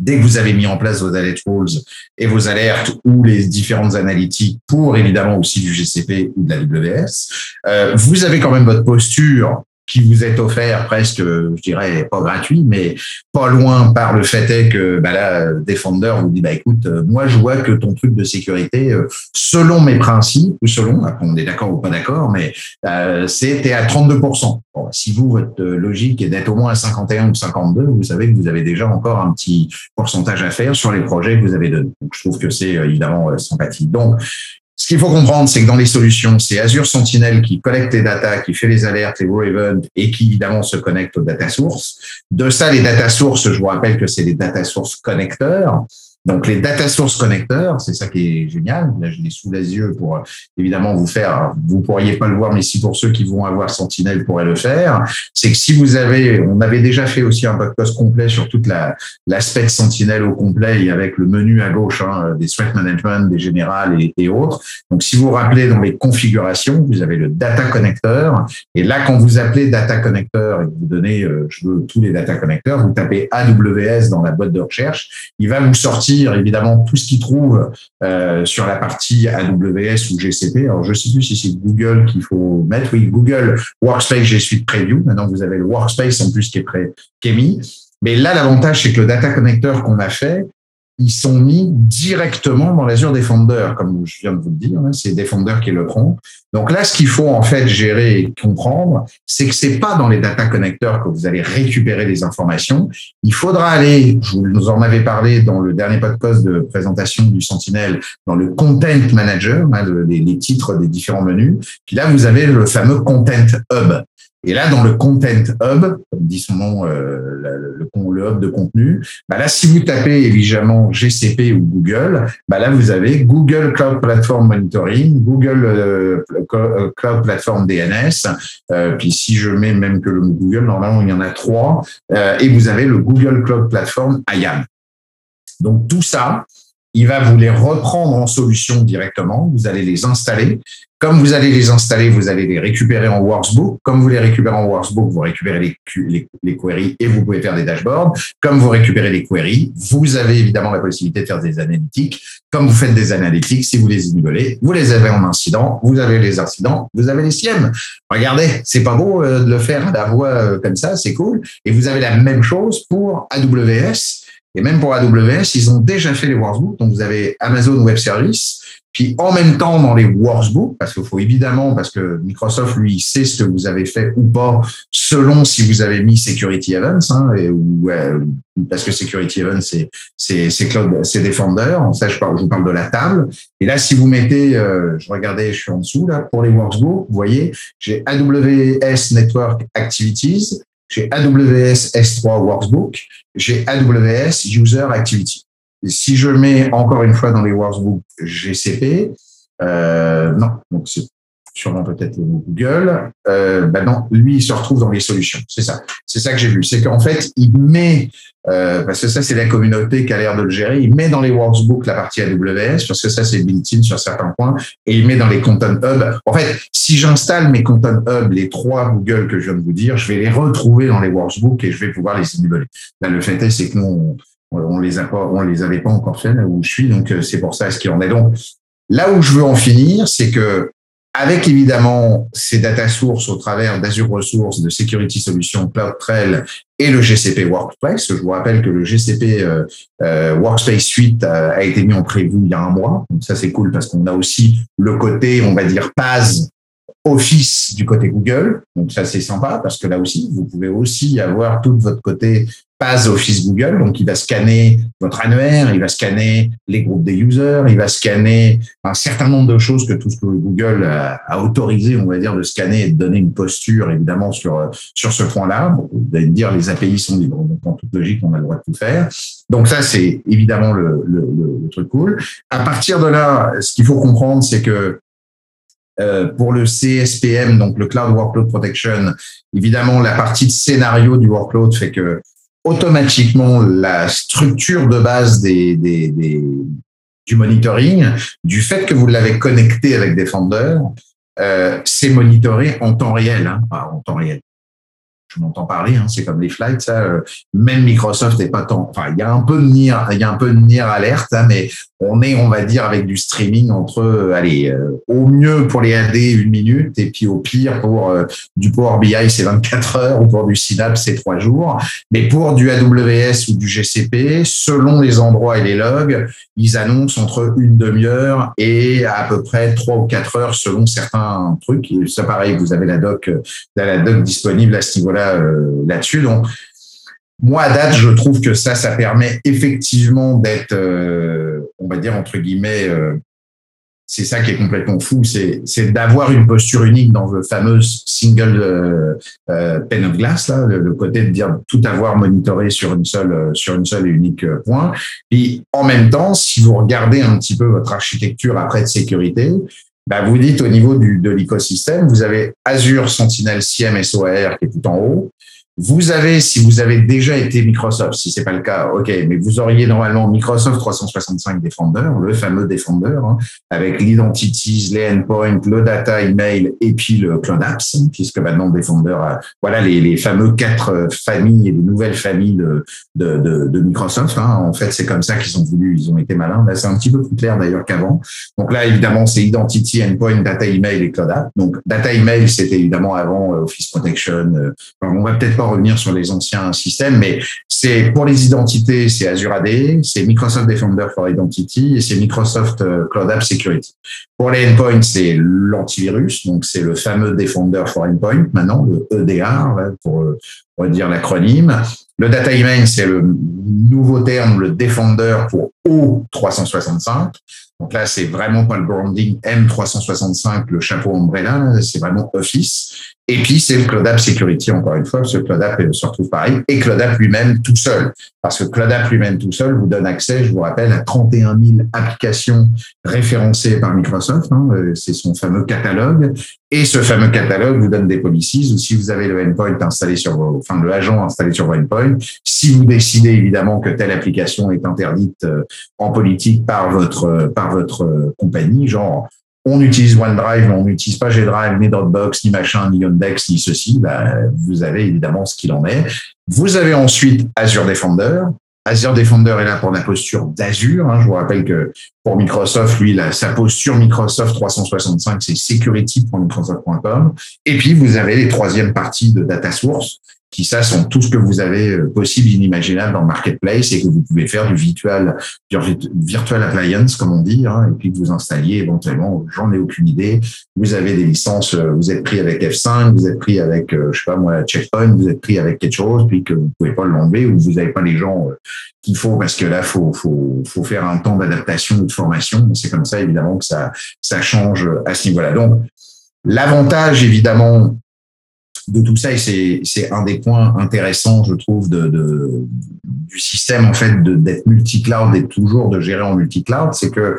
dès que vous avez mis en place vos alert rules et vos alertes ou les différentes analytiques pour évidemment aussi du GCP ou de la WS, euh, vous avez quand même votre posture qui vous est offert presque, je dirais, pas gratuit, mais pas loin par le fait est que bah là, Defender vous dit, bah écoute, euh, moi je vois que ton truc de sécurité, euh, selon mes principes, ou selon, on est d'accord ou pas d'accord, mais euh, c'était à 32%. Bon, si vous, votre logique est d'être au moins à 51 ou 52, vous savez que vous avez déjà encore un petit pourcentage à faire sur les projets que vous avez donnés. Donc je trouve que c'est évidemment sympathique. Donc ce qu'il faut comprendre, c'est que dans les solutions, c'est Azure Sentinel qui collecte les data, qui fait les alertes, les raw et qui évidemment se connecte aux data sources. De ça, les data sources, je vous rappelle que c'est les data sources connecteurs. Donc les data source connecteurs, c'est ça qui est génial. Là, je l'ai sous les yeux pour euh, évidemment vous faire. Vous pourriez pas le voir, mais si pour ceux qui vont avoir Sentinel pourraient le faire, c'est que si vous avez, on avait déjà fait aussi un podcast complet sur toute la l'aspect Sentinel au complet avec le menu à gauche hein, des threat management, des générales et, autres. Donc si vous vous rappelez dans les configurations, vous avez le data connecteur et là quand vous appelez data connecteur et vous donnez, euh, je veux tous les data connecteurs, vous tapez AWS dans la boîte de recherche, il va vous sortir évidemment tout ce qu'ils trouvent euh, sur la partie AWS ou GCP. Alors je sais plus si c'est Google qu'il faut mettre. Oui, Google Workspace G Suite Preview. Maintenant vous avez le Workspace en plus qui est prêt, qui est mis. Mais là, l'avantage, c'est que le data connector qu'on a fait, ils sont mis directement dans l'Azure Defender, comme je viens de vous le dire. Hein, c'est Defender qui le prend. Donc là, ce qu'il faut en fait gérer et comprendre, c'est que c'est pas dans les data connecteurs que vous allez récupérer les informations. Il faudra aller, je vous en avais parlé dans le dernier podcast de présentation du Sentinel, dans le Content Manager, hein, les, les titres des différents menus. Puis là, vous avez le fameux Content Hub. Et là, dans le Content Hub, comme dit son nom, euh, le, hub de contenu, bah là, si vous tapez évidemment GCP ou Google, bah là, vous avez Google Cloud Platform Monitoring, Google euh, euh, Cloud Platform DNS, euh, puis si je mets même que le Google, normalement, il y en a trois, et vous avez le Google Cloud Platform IAM. Donc, tout ça, il va vous les reprendre en solution directement. Vous allez les installer. Comme vous allez les installer, vous allez les récupérer en Workbook. Comme vous les récupérez en Workbook, vous récupérez les, les, queries et vous pouvez faire des dashboards. Comme vous récupérez les queries, vous avez évidemment la possibilité de faire des analytiques. Comme vous faites des analytiques, si vous les isolez, vous les avez en incident, vous avez les incidents, vous avez les SIEM. Regardez, c'est pas beau euh, de le faire à la voix euh, comme ça, c'est cool. Et vous avez la même chose pour AWS et même pour AWS, ils ont déjà fait les workbooks. Donc, vous avez Amazon Web Service. Puis, en même temps, dans les workbooks, parce qu'il faut évidemment, parce que Microsoft, lui, sait ce que vous avez fait ou pas, selon si vous avez mis Security Events, hein, et, ou, parce que Security Events, c'est, c'est, c'est Cloud, c'est Defender. Ça, je, parle, je parle de la table. Et là, si vous mettez, euh, je regardais, je suis en dessous, là, pour les workbooks, vous voyez, j'ai AWS Network Activities, j'ai AWS S3 Workbook, j'ai AWS User Activity. si je mets encore une fois dans les workbooks GCP, euh, non, donc c'est sûrement peut-être Google, euh, ben non, lui, il se retrouve dans les solutions. C'est ça. C'est ça que j'ai vu. C'est qu'en fait, il met, euh, parce que ça, c'est la communauté qui a l'air de le gérer, il met dans les workbooks la partie AWS, parce que ça, c'est built-in sur certains points, et il met dans les Content Hub. En fait, si j'installe mes Content Hub, les trois Google que je viens de vous dire, je vais les retrouver dans les workbooks et je vais pouvoir les isoler. Là, le fait est, c'est que nous, on, on les a pas, on les avait pas encore fait là où je suis, donc euh, c'est pour ça ce qu'il en est. Donc, là où je veux en finir, c'est que avec évidemment ces data sources au travers d'Azure Ressources, de Security Solutions, CloudTrail et le GCP Workplace. Je vous rappelle que le GCP euh, euh, Workspace Suite euh, a été mis en prévu il y a un mois. Ça, c'est cool parce qu'on a aussi le côté, on va dire, PAS Office du côté Google. Donc ça, c'est sympa parce que là aussi, vous pouvez aussi avoir tout votre côté passe Office Google, donc il va scanner votre annuaire, il va scanner les groupes des users, il va scanner un certain nombre de choses que tout ce que Google a, autorisé, on va dire, de scanner et de donner une posture, évidemment, sur, sur ce point-là. vous allez me dire, les API sont libres, donc en toute logique, on a le droit de tout faire. Donc ça, c'est évidemment le, le, le, truc cool. À partir de là, ce qu'il faut comprendre, c'est que euh, pour le CSPM, donc le Cloud Workload Protection, évidemment, la partie de scénario du workload fait que automatiquement la structure de base du monitoring, du fait que vous l'avez connecté avec Defender, euh, c'est monitoré en temps réel, hein, en temps réel. je m'entends parler, hein, c'est comme les flights. Euh, même Microsoft n'est pas tant. Enfin, il y a un peu de NIR, il y a un peu de NIR alerte, hein, mais on est, on va dire, avec du streaming entre, euh, allez, euh, au mieux pour les AD une minute, et puis au pire pour du Power BI c'est 24 heures, ou pour du Synapse c'est trois jours. Mais pour du AWS ou du GCP, selon les endroits et les logs, ils annoncent entre une demi-heure et à peu près trois ou quatre heures selon certains trucs. Ça, pareil, vous avez la doc, la doc disponible à ce niveau-là euh, là-dessus. Moi, à date, je trouve que ça, ça permet effectivement d'être, euh, on va dire, entre guillemets, euh, c'est ça qui est complètement fou, c'est, d'avoir une posture unique dans le fameux single pane of glass, là, le, côté de dire tout avoir monitoré sur une seule, sur une seule et unique point. Et en même temps, si vous regardez un petit peu votre architecture après de sécurité, bah, vous dites au niveau du, de l'écosystème, vous avez Azure Sentinel SIEM SOAR qui est tout en haut. Vous avez, si vous avez déjà été Microsoft, si c'est pas le cas, ok, mais vous auriez normalement Microsoft 365 Defender, le fameux Defender, hein, avec l'identities, les endpoints, le data email et puis le Cloud Apps, puisque maintenant Defender a, voilà les, fameux quatre euh, familles et les nouvelles familles de, Microsoft. Hein. En fait, c'est comme ça qu'ils ont voulu, ils ont été malins. Là, c'est un petit peu plus clair d'ailleurs qu'avant. Donc là, évidemment, c'est identity, endpoint, data email et Cloud Apps. Donc data email, c'était évidemment avant euh, Office Protection. Euh, on va peut-être revenir sur les anciens systèmes, mais c'est pour les identités, c'est Azure AD, c'est Microsoft Defender for Identity et c'est Microsoft euh, Cloud App Security. Pour les endpoints, c'est l'antivirus, donc c'est le fameux Defender for Endpoint maintenant, le EDR, pour, pour dire l'acronyme. Le data email, c'est le nouveau terme, le Defender pour O365. Donc là, c'est vraiment pas le branding M365, le chapeau umbrella, c'est vraiment Office. Et puis, c'est le Cloud App Security, encore une fois, parce que Cloud App se retrouve pareil, et Cloud App lui-même tout seul. Parce que Cloud App lui-même tout seul vous donne accès, je vous rappelle, à 31 000 applications référencées par Microsoft. Hein, euh, c'est son fameux catalogue. Et ce fameux catalogue vous donne des policies, ou si vous avez le endpoint installé sur vos, enfin, le agent installé sur vos endpoints, si vous décidez évidemment que telle application est interdite euh, en politique par votre, euh, par votre compagnie, genre, on utilise OneDrive, mais on n'utilise pas G-Drive, ni Dropbox, ni machin, ni Yandex, ni ceci, bah, vous avez évidemment ce qu'il en est. Vous avez ensuite Azure Defender. Azure Defender est là pour la posture d'Azure. Hein. Je vous rappelle que pour Microsoft, lui, là, sa posture Microsoft 365, c'est security.microsoft.com. Et puis, vous avez les troisièmes parties de data source qui ça sont tout ce que vous avez euh, possible, inimaginable dans Marketplace et que vous pouvez faire du virtual, virtual appliance, comme on dit, hein, et puis que vous installiez éventuellement, j'en ai aucune idée. Vous avez des licences, euh, vous êtes pris avec F5, vous êtes pris avec, euh, je sais pas moi, Checkpoint, vous êtes pris avec quelque chose, puis que vous pouvez pas l'enlever ou vous n'avez pas les gens qu'il faut parce que là, faut, faut, faut faire un temps d'adaptation ou de formation. C'est comme ça, évidemment, que ça, ça change à ce niveau-là. Donc, l'avantage, évidemment, de tout ça, et c'est un des points intéressants, je trouve, de, de du système en fait d'être multi-cloud et toujours de gérer en multi-cloud, c'est que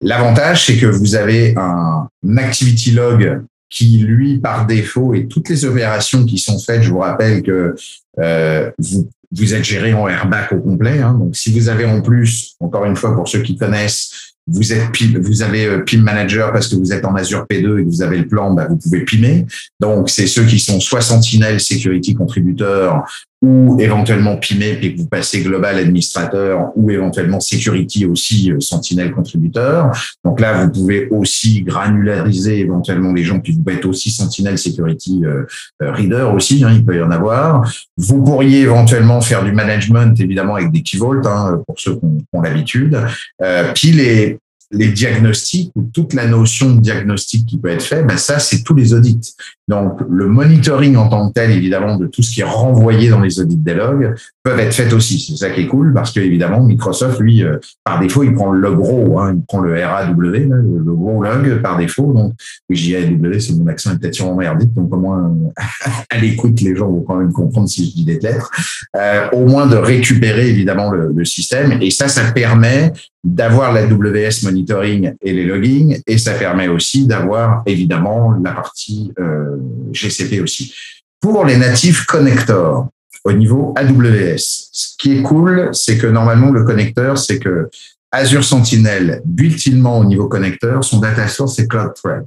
l'avantage, c'est que vous avez un, activity log qui, lui, par défaut, et toutes les opérations qui sont faites, je vous rappelle que euh, vous, vous êtes géré en airbag au complet. Hein, donc, si vous avez en plus, encore une fois, pour ceux qui connaissent, vous êtes vous avez euh, PIM Manager parce que vous êtes en Azure P2 et que vous avez le plan, bah, vous pouvez pimer. Donc, c'est ceux qui sont soit Sentinel Security contributeurs ou éventuellement PIMé puis que vous passez Global Administrateur ou éventuellement Security aussi euh, Sentinel contributeur. Donc là, vous pouvez aussi granulariser éventuellement les gens puis vous pouvez être aussi Sentinel Security euh, Reader aussi, hein, il peut y en avoir. Vous pourriez éventuellement faire du management évidemment avec des Key Vault hein, pour ceux qui ont, l'habitude. Euh, puis les les diagnostics ou toute la notion de diagnostic qui peut être fait, ben ça, c'est tous les audits. Donc, le monitoring en tant que tel, évidemment, de tout ce qui est renvoyé dans les audits des logs, peuvent être faites aussi. C'est ça qui est cool parce que, évidemment, Microsoft, lui, euh, par défaut, il prend le gros, hein, il prend le RAW, le gros log par défaut. Donc, JAW, c'est mon accent est peut-être sûrement merdique, donc au moins, à l'écoute, les gens vont quand même comprendre si je dis des lettres. Euh, au moins de récupérer, évidemment, le, le système. Et ça, ça permet d'avoir la WS monitoring et les logging, et ça permet aussi d'avoir évidemment la partie euh, GCP aussi. Pour les natifs connectors au niveau AWS, ce qui est cool, c'est que normalement le connecteur, c'est que Azure Sentinel, built-inement au niveau connecteur, son data source c'est CloudTrail.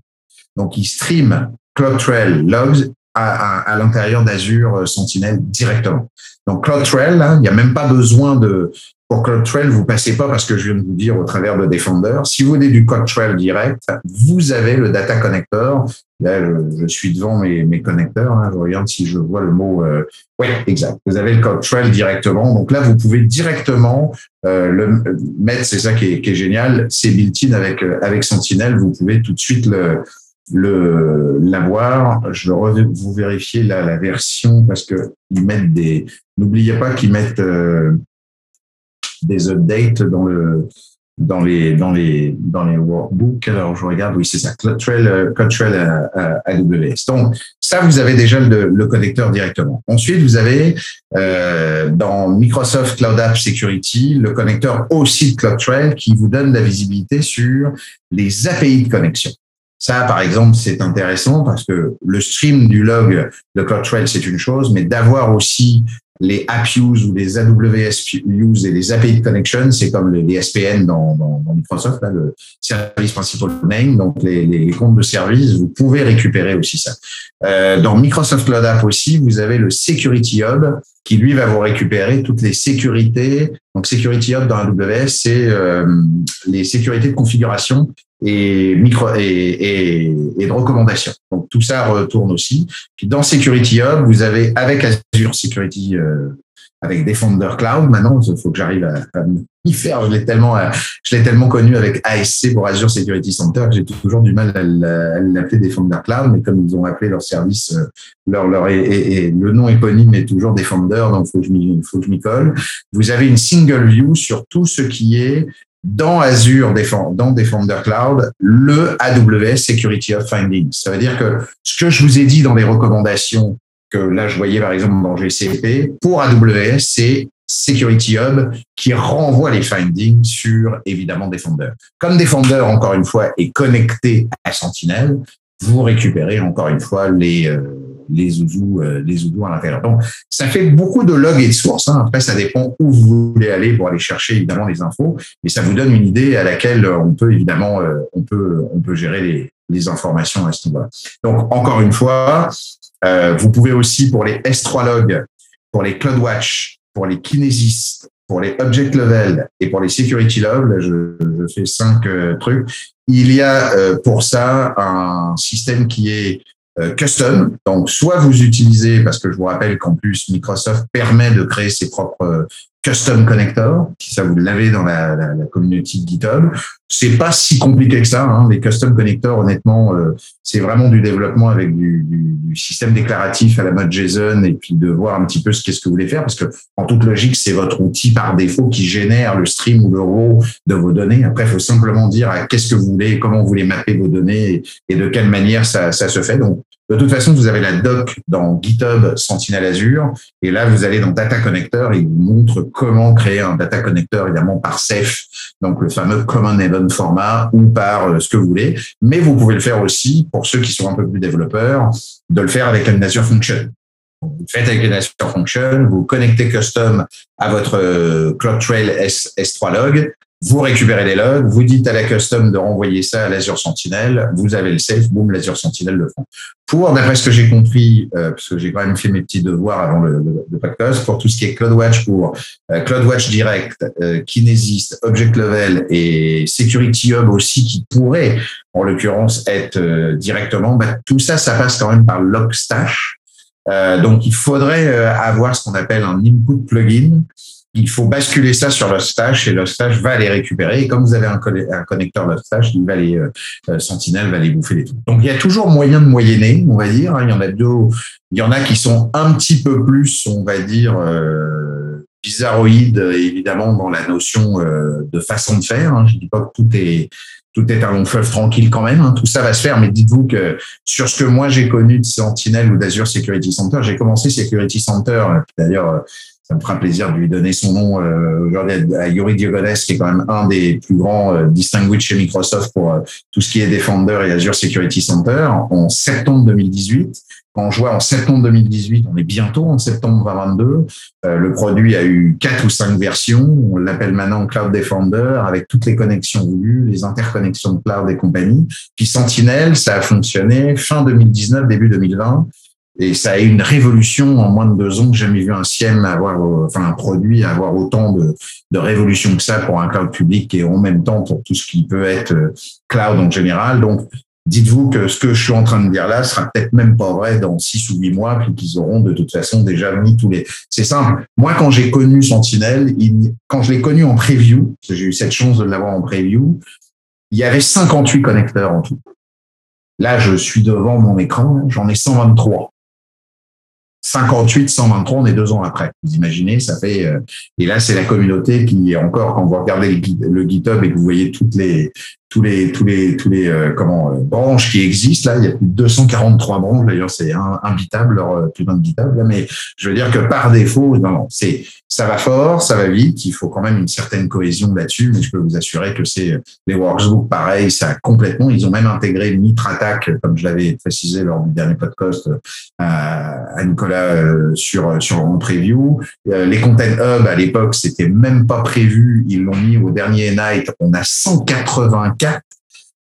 Donc il stream CloudTrail logs à, à, l'intérieur d'Azure Sentinel directement. Donc CloudTrail, hein, il n'y a même pas besoin de pour CloudTrail, vous passez pas parce que je viens de vous dire au travers de Defender. Si vous venez du CloudTrail direct, vous avez le data connector. Là, je suis devant mes, mes connecteurs. Hein, je regarde si je vois le mot. Euh... Oui, exact. Vous avez le CloudTrail directement. Donc là, vous pouvez directement euh, le mettre. C'est ça qui est, qui est génial. C'est built-in avec euh, avec Sentinel. Vous pouvez tout de suite le le l'avoir. Je vous vérifier la, la version parce que ils mettent des. N'oubliez pas qu'ils mettent euh, des updates dans le dans les dans les dans les workbooks. Alors je regarde, oui c'est ça, CloudTrail, euh, CloudTrail AWS. Donc ça vous avez déjà le, connecteur directement. Ensuite vous avez euh, dans Microsoft Cloud App Security le connecteur aussi de CloudTrail qui vous donne la visibilité sur les API de connexion. Ça, par exemple, c'est intéressant parce que le stream du log de CloudTrail, c'est une chose, mais d'avoir aussi les app use ou les AWS use et les API connection, c'est comme les, SPN dans, dans, dans, Microsoft, là, le service principal name, donc les, les, comptes de service, vous pouvez récupérer aussi ça. Euh, dans Microsoft Cloud App aussi, vous avez le Security Hub qui lui va vous récupérer toutes les sécurités. Donc Security Hub dans AWS, c'est euh, les sécurités de configuration et micro et, et, et, de recommandation. Donc tout ça retourne aussi. Puis dans Security Hub, vous avez avec Azure Security, euh, avec Defender Cloud. Maintenant, il faut que j'arrive à, à y faire. Je l'ai tellement, euh, je l'ai tellement connu avec ASC pour Azure Security Center que j'ai toujours du mal à l'appeler Defender Cloud. Mais comme ils ont appelé leur service, euh, leur leur et, et, le nom éponyme est toujours Defender, donc faut que je m'y, faut que je m'y colle. Vous avez une single view sur tout ce qui est dans Azure, dans Defender Cloud, le AWS Security of Findings. Ça veut dire que ce que je vous ai dit dans les recommandations, que là je voyais par exemple dans GCP, pour AWS, c'est Security Hub qui renvoie les findings sur évidemment Defender. Comme Defender, encore une fois, est connecté à Sentinel, vous récupérez encore une fois les, euh, les zouzous, euh, les zouzous à l'intérieur. Donc, ça fait beaucoup de logs et de sources. Hein. Après, ça dépend où vous voulez aller pour aller chercher évidemment les infos, mais ça vous donne une idée à laquelle on peut évidemment, euh, on peut, on peut gérer les, informations à ce niveau-là. Donc, encore une fois, euh, vous pouvez aussi pour les S3 logs, pour les CloudWatch, pour les Kinesis, pour les object level et pour les security là, je, je fais cinq euh, trucs. Il y a euh, pour ça un système qui est euh, custom. Donc, soit vous utilisez, parce que je vous rappelle qu'en plus, Microsoft permet de créer ses propres euh, custom connectors, si ça vous l'avez dans la, la, la, communauté de GitHub. C'est pas si compliqué que ça. Hein. Les custom connectors, honnêtement, euh, c'est vraiment du développement avec du, du, du, système déclaratif à la mode JSON et puis de voir un petit peu ce qu'est-ce que vous voulez faire parce que en toute logique, c'est votre outil par défaut qui génère le stream ou le raw de vos données. Après, il faut simplement dire qu'est-ce que vous voulez, comment vous voulez mapper vos données et, et de quelle manière ça, ça se fait. Donc, de toute façon, vous avez la doc dans GitHub Sentinel Azure. Et là, vous allez dans Data Connector et il vous montre comment créer un Data Connector, évidemment, par Ceph, donc le fameux Common Event Format ou par euh, ce que vous voulez. Mais vous pouvez le faire aussi, pour ceux qui sont un peu plus développeurs, de le faire avec une Azure Function. Vous faites avec une Azure Function, vous connectez custom à votre euh, CloudTrail S, S3 log vous récupérez les logs, vous dites à la custom de renvoyer ça à l'Azure Sentinel, vous avez le safe, boum, l'Azure Sentinel le font. Pour, d'après ce que j'ai compris, euh, parce que j'ai quand même fait mes petits devoirs avant le, le, le podcast, pour tout ce qui est CloudWatch, pour euh, CloudWatch Direct, euh, Kinesis, Object Level et Security Hub aussi, qui pourrait, en l'occurrence, être euh, directement, bah, tout ça, ça passe quand même par Logstash. Euh, donc, il faudrait avoir ce qu'on appelle un input plugin il faut basculer ça sur le stage et le stage va les récupérer. Et comme vous avez un, connecteur stage, il va les euh, euh, Sentinel va les bouffer les trucs. Donc il y a toujours moyen de moyenner, on va dire. Il y en a deux, il y en a qui sont un petit peu plus, on va dire, euh, bizarroïdes évidemment dans la notion de façon de faire. Hein. Je dis pas que tout est tout est un long fleuve tranquille quand même. Hein. Tout ça va se faire, mais dites-vous que sur ce que moi j'ai connu de Sentinel ou d'Azure Security Center, j'ai commencé Security Center. D'ailleurs, ça me fera plaisir de lui donner son nom euh, aujourd'hui à Yuri Diogones, qui est quand même un des plus grands euh, distinguished chez Microsoft pour euh, tout ce qui est Defender et Azure Security Center en septembre 2018. Quand on voit en septembre 2018, on est bientôt en septembre 2022. Euh, le produit a eu quatre ou cinq versions. On l'appelle maintenant Cloud Defender avec toutes les connexions voulues, les interconnexions de cloud et compagnie. Puis Sentinel, ça a fonctionné fin 2019, début 2020. Et ça a eu une révolution en moins de deux ans. J'ai jamais vu un CIEM avoir, enfin un produit avoir autant de, de révolution que ça pour un cloud public et en même temps pour tout ce qui peut être cloud en général. Donc, dites-vous que ce que je suis en train de dire là sera peut-être même pas vrai dans six ou huit mois, puis qu'ils auront de toute façon déjà mis tous les. C'est simple. Moi, quand j'ai connu Sentinel, quand je l'ai connu en preview, j'ai eu cette chance de l'avoir en preview, il y avait 58 connecteurs en tout. Là, je suis devant mon écran, j'en ai 123. 58, 123, on est deux ans après. Vous imaginez, ça fait. Euh, et là, c'est la communauté qui, encore, quand vous regardez le GitHub et que vous voyez toutes les tous les tous les tous les euh, comment euh, branches qui existent là il y a plus de 243 branches d'ailleurs c'est imbitable leur euh, plus là mais je veux dire que par défaut non, non c'est ça va fort ça va vite il faut quand même une certaine cohésion là-dessus mais je peux vous assurer que c'est les workbooks pareil ça complètement ils ont même intégré une Mitre comme je l'avais précisé lors du dernier podcast à, Nicolas sur sur mon preview. Les content hub à l'époque c'était même pas prévu ils l'ont mis au dernier night on a 180 4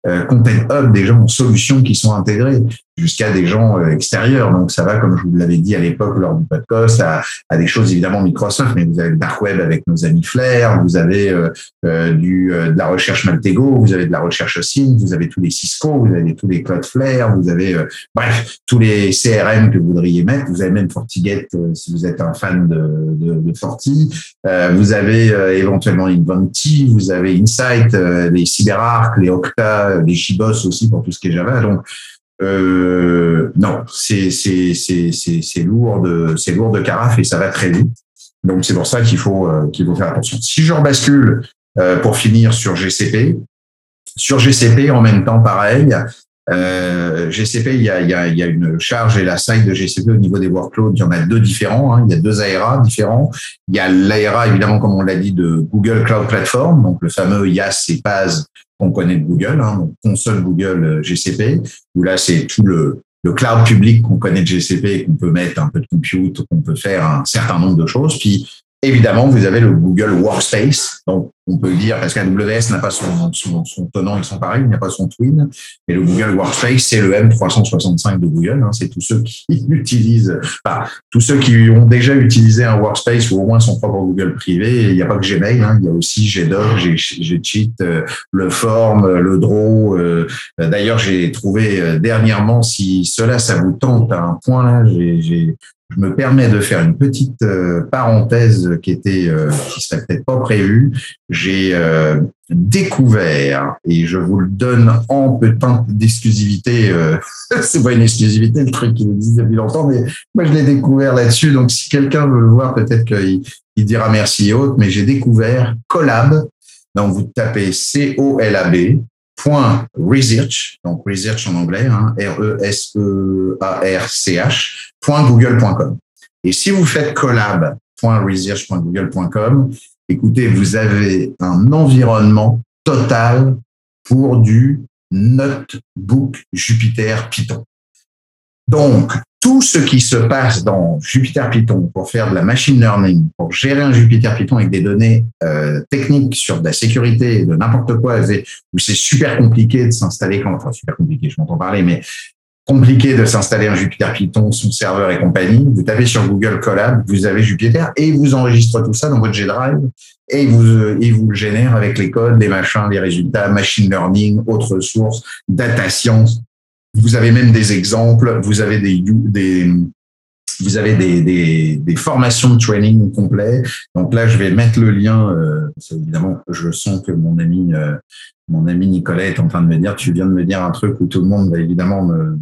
euh, Content Hub, des gens en solutions qui sont intégrés jusqu'à des gens euh, extérieurs. Donc ça va, comme je vous l'avais dit à l'époque lors du podcast, à, à, des choses évidemment Microsoft, mais vous avez le dark web avec nos amis Flair, vous avez euh, euh du, de la recherche Maltego, vous avez de la recherche Sync, vous avez tous les Cisco, vous avez tous les Cloudflare, vous avez bref tous les CRM que vous voudriez mettre. Vous avez même FortiGate si vous êtes un fan de, de, de Forti. vous avez éventuellement Inventy, vous avez Insight, les CyberArk, les Okta, les JBoss aussi pour tout ce qui est Java. Donc euh, non, c'est c'est c'est c'est lourd de c'est lourd de carafe et ça va très vite. Donc c'est pour ça qu'il faut euh, qu'il faut faire attention. Si je rebascule euh, pour finir sur GCP, sur GCP en même temps pareil. Euh, GCP, il y, a, il, y a, il y a une charge et la side de GCP au niveau des workloads. Il y en a deux différents. Hein. Il y a deux ARA différents. Il y a l'ARA, évidemment, comme on l'a dit, de Google Cloud Platform, donc le fameux IaaS et PaaS qu'on connaît de Google, hein, donc console Google euh, GCP, où là c'est tout le, le cloud public qu'on connaît de GCP, qu'on peut mettre un peu de compute, qu'on peut faire un certain nombre de choses. Puis Évidemment, vous avez le Google Workspace. Donc, on peut dire, parce qu'AWS n'a pas son, son, son, tenant, ils sont pareils, il n'a pas son twin. Mais le Google Workspace, c'est le M365 de Google. Hein, c'est tous ceux qui utilisent, enfin, tous ceux qui ont déjà utilisé un Workspace ou au moins son propre Google privé. il n'y a pas que Gmail, hein, il y a aussi Gdoc, Gcheat, euh, le Form, le Draw. Euh, d'ailleurs, j'ai trouvé euh, dernièrement, si cela, ça vous tente à un point là, j'ai je me permets de faire une petite euh, parenthèse qui était euh, qui serait peut-être pas prévue. J'ai euh, découvert et je vous le donne en temps d'exclusivité. c'est pas une exclusivité, le truc qui existe depuis longtemps, mais moi je l'ai découvert là-dessus. Donc si quelqu'un veut le voir, peut-être qu'il il dira merci et autres. Mais j'ai découvert Collab. Donc vous tapez C O L A B research, donc research en anglais, hein, R-E-S-E-A-R-C-H, point google.com. Et si vous faites collab.research.google.com, écoutez, vous avez un environnement total pour du notebook Jupyter Python. Donc, tout ce qui se passe dans Jupyter Python pour faire de la machine learning, pour gérer un Jupyter Python avec des données euh, techniques sur de la sécurité, de n'importe quoi, où c'est super compliqué de s'installer, enfin super compliqué, je m'entends parler, mais compliqué de s'installer un Jupyter Python, son serveur et compagnie. Vous tapez sur Google Colab, vous avez Jupyter et vous enregistrez tout ça dans votre G Drive et vous, et vous le génère avec les codes, les machins, les résultats, machine learning, autres sources, data science, vous avez même des exemples, vous avez des, des vous avez des, des, des, formations de training complet. Donc là, je vais mettre le lien. Euh, évidemment, je sens que mon ami euh, mon ami Nicolas est en train de me dire, tu viens de me dire un truc où tout le monde va évidemment me,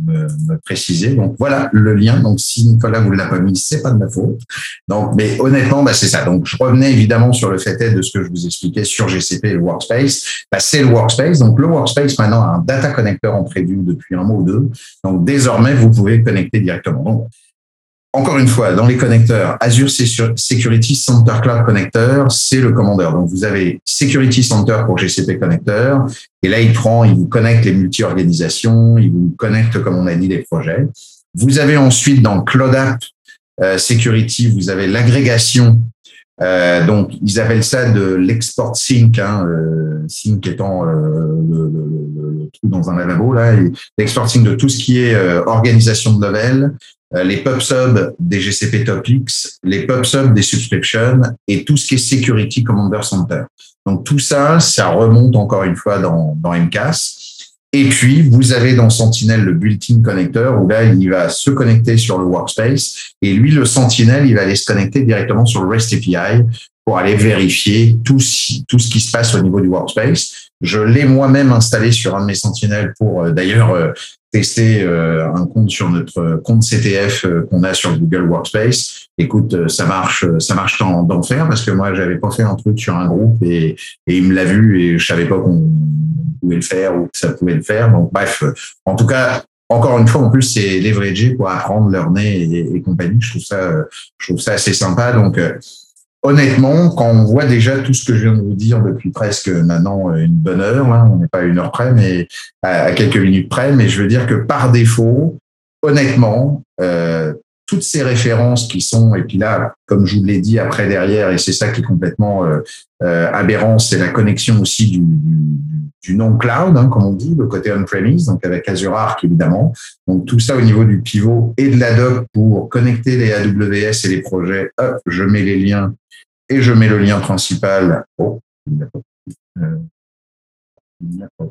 préciser. Donc voilà le lien. Donc si Nicolas vous l'a pas mis, c'est pas de ma faute. Donc, mais honnêtement, bah, c'est ça. Donc je revenais évidemment sur le fait de ce que je vous expliquais sur GCP et le Workspace. Bah, c'est le Workspace. Donc le Workspace maintenant a un data connecteur en preview depuis un mois ou deux. Donc désormais vous pouvez connecter directement. Donc encore une fois, dans les connecteurs, Azure Security Center Cloud Connector, c'est le commandeur. Donc, vous avez Security Center pour GCP Connector. Et là, il prend, il vous connecte les multi-organisations, il vous connecte, comme on a dit, les projets. Vous avez ensuite dans Cloud App euh, Security, vous avez l'agrégation. Euh, donc, ils appellent ça de l'export sync, hein, euh, sync étant le, trou dans un lavabo là, l'export sync de tout ce qui est organisation de level, les pub des GCP Topics, les pub des subscriptions et tout ce qui est Security Commander Center. Donc tout ça, ça remonte encore une fois dans, dans MCAS. Et puis, vous avez dans Sentinel le built-in connecteur où là, il va se connecter sur le workspace et lui, le Sentinel, il va aller se connecter directement sur le REST API pour aller vérifier tout, tout ce qui se passe au niveau du workspace. Je l'ai moi-même installé sur un de mes Sentinelles pour euh, d'ailleurs euh, tester euh, un compte sur notre compte CTF qu'on a sur Google Workspace. Écoute, ça marche, ça marche d'enfer parce que moi, j'avais pas fait un truc sur un groupe et, et il me l'a vu et je savais pas qu'on pouvait le faire ou que ça pouvait le faire. Donc, bref, en tout cas, encore une fois, en plus, c'est leveragé pour apprendre leur nez et, et, compagnie. Je trouve ça, je trouve ça assez sympa. Donc, honnêtement, quand on voit déjà tout ce que je viens de vous dire depuis presque maintenant une bonne heure, hein, on n'est pas à une heure près, mais à, quelques minutes près, mais je veux dire que par défaut, honnêtement, euh, toutes ces références qui sont, et puis là, comme je vous l'ai dit après derrière, et c'est ça qui est complètement euh, euh, aberrant, c'est la connexion aussi du, du, non-cloud, hein, comme on dit, le côté on-premise, donc avec Azure Arc évidemment. Donc tout ça au niveau du pivot et de la doc pour connecter les AWS et les projets. Hop, je mets les liens et je mets le lien principal. Oh, il n'y a pas euh, il n'y a pas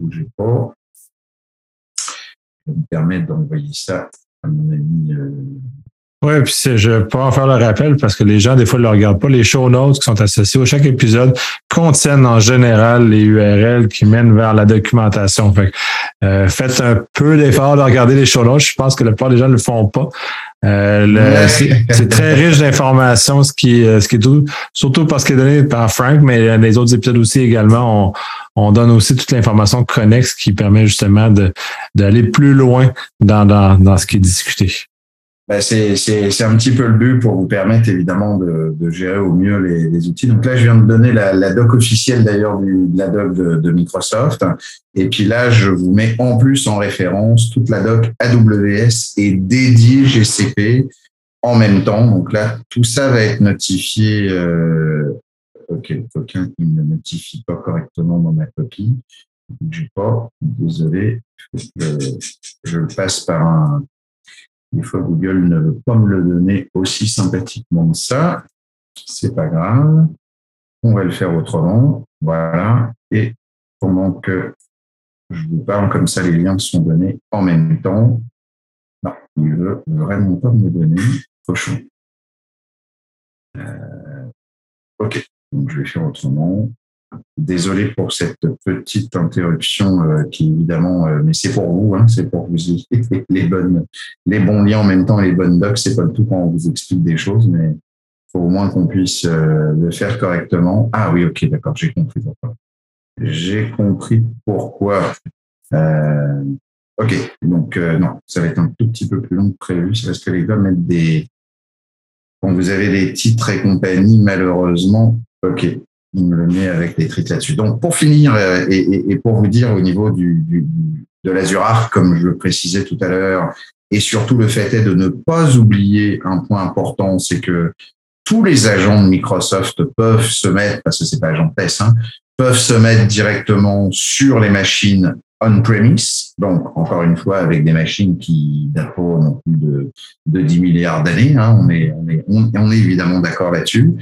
bougez pas. Je vais me permettre d'envoyer ça à mon. Euh, oui, puis je vais pas en faire le rappel parce que les gens, des fois, ne le regardent pas. Les show notes qui sont associés à chaque épisode contiennent en général les URL qui mènent vers la documentation. Euh, faites un peu d'effort de regarder les show notes. Je pense que la plupart des gens ne le font pas. Euh, c'est très riche d'informations, ce qui, euh, ce qui est tout, surtout parce qu'il est donné par Frank, mais les autres épisodes aussi également, on, on donne aussi toute l'information connexe qui permet justement d'aller plus loin dans, dans, dans ce qui est discuté. Ben c'est, c'est, un petit peu le but pour vous permettre évidemment de, de gérer au mieux les, les, outils. Donc là, je viens de donner la, la doc officielle d'ailleurs de la doc de, de, Microsoft. Et puis là, je vous mets en plus en référence toute la doc AWS et dédiée GCP en même temps. Donc là, tout ça va être notifié. Euh, ok, quelqu'un qui ne notifie pas correctement dans ma copie. J'ai pas, désolé, je le passe par un des fois, Google ne veut pas me le donner aussi sympathiquement que ça. C'est pas grave. On va le faire autrement. Voilà. Et pendant que je vous parle comme ça, les liens sont donnés en même temps. Non, il veut vraiment pas me donner. Cochon. Euh, ok. Donc, je vais faire autrement. Désolé pour cette petite interruption euh, qui évidemment, euh, mais c'est pour vous, hein, c'est pour vous les bonnes, les bons liens en même temps, les bonnes docs. C'est pas tout quand on vous explique des choses, mais faut au moins qu'on puisse euh, le faire correctement. Ah oui, ok, d'accord, j'ai compris pourquoi. J'ai compris pourquoi. ok, donc non, ça va être un tout petit peu plus long que prévu. C'est parce que les gars mettent des quand vous avez des titres et compagnie, malheureusement, ok, il me le met avec des trucs là-dessus. Donc, pour finir euh, et, pour vous dire au niveau du, de l'Azure Arc, comme je le précisais tout à l'heure, et surtout le fait est de ne pas oublier un point important, c'est que tous les agents de Microsoft peuvent se mettre, parce que c'est pas agent test, hein, peuvent se mettre directement sur les machines on-premise, donc encore une fois avec des machines qui datent non plus de, de 10 milliards d'années, hein, on, est, on, est, on est évidemment d'accord là-dessus,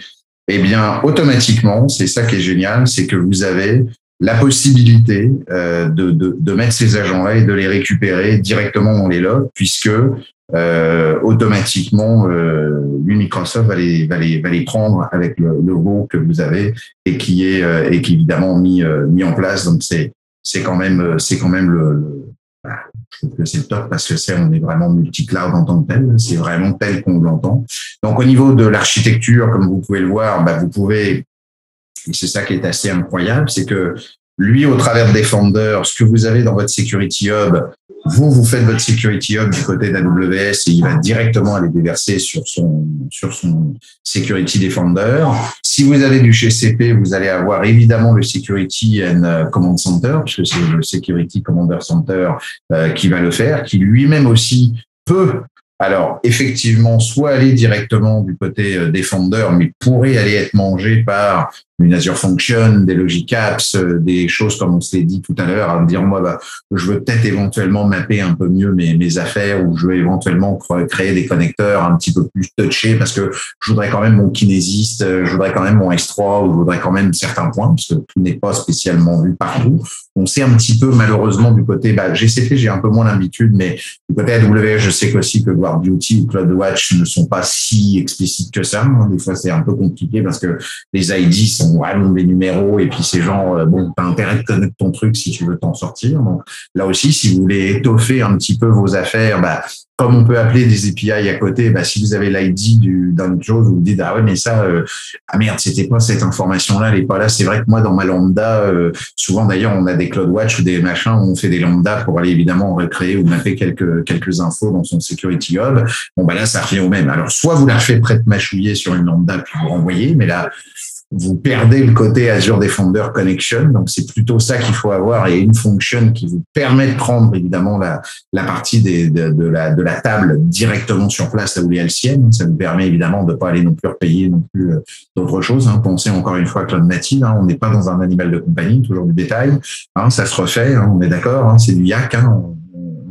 eh bien, automatiquement, c'est ça qui est génial, c'est que vous avez la possibilité euh, de, de, de, mettre ces agents-là et de les récupérer directement dans les logs, puisque euh, automatiquement, euh, Microsoft va les, va, les, va les prendre avec le logo que vous avez et qui est, euh, et qui évidemment mis, euh, mis en place. Donc, c'est c'est quand même, c'est quand même le, le bah, je trouve que c'est top parce que c'est, on est vraiment multi-cloud en tant que tel. C'est vraiment tel qu'on l'entend. Donc, au niveau de l'architecture, comme vous pouvez le voir, bah, vous pouvez, et c'est ça qui est assez incroyable, c'est que lui, au travers de Defender, ce que vous avez dans votre Security Hub, vous, vous faites votre Security Hub du côté d'AWS et il va directement aller déverser sur son, sur son Security Defender. Si vous avez du GCP, vous allez avoir évidemment le Security and euh, Command Center, puisque c'est le Security Commander Center euh, qui va le faire, qui lui-même aussi peut alors, effectivement, soit aller directement du côté euh, Defender, mais pourrait aller être mangé par une Azure Function, des Logic Apps, euh, des choses comme on s'est dit tout à l'heure, à me dire moi, bah, je veux peut-être éventuellement mapper un peu mieux mes, mes affaires ou je veux éventuellement créer des connecteurs un petit peu plus touchés parce que je voudrais quand même mon kinésiste, je voudrais quand même mon S3 ou je voudrais quand même certains points parce que tout n'est pas spécialement vu partout. On sait un petit peu malheureusement du côté bah, GCP, j'ai un peu moins l'habitude, mais du côté AWS, je sais aussi que Guard Beauty ou CloudWatch ne sont pas si explicites que ça. Des fois, c'est un peu compliqué parce que les ID sont vraiment des numéros et puis ces gens, euh, bon, t'as intérêt de connaître ton truc si tu veux t'en sortir. Donc là aussi, si vous voulez étoffer un petit peu vos affaires, bah, comme on peut appeler des API à côté, bah, si vous avez l'ID d'une chose, vous vous dites, ah ouais, mais ça, euh, ah merde, c'était pas cette information-là, elle est pas là. C'est vrai que moi, dans ma lambda, euh, souvent d'ailleurs, on a des CloudWatch ou des machins où on fait des lambda pour aller évidemment recréer ou mapper quelques, quelques infos dans son Security Hub. Bon, bah là, ça revient au même. Alors, soit vous la faites prête mâchouiller sur une lambda puis vous renvoyez, mais là, vous perdez le côté Azure Defender Connection. Donc, c'est plutôt ça qu'il faut avoir et une fonction qui vous permet de prendre évidemment la, la partie des, de, de, la, de la table directement sur place là où il y a le ciel. Ça vous permet évidemment de pas aller non plus repayer non plus euh, d'autres choses. Hein. Pensez encore une fois Cloud Native. Hein. On n'est pas dans un animal de compagnie, toujours du détail. Hein. Ça se refait, on est d'accord. C'est du yak.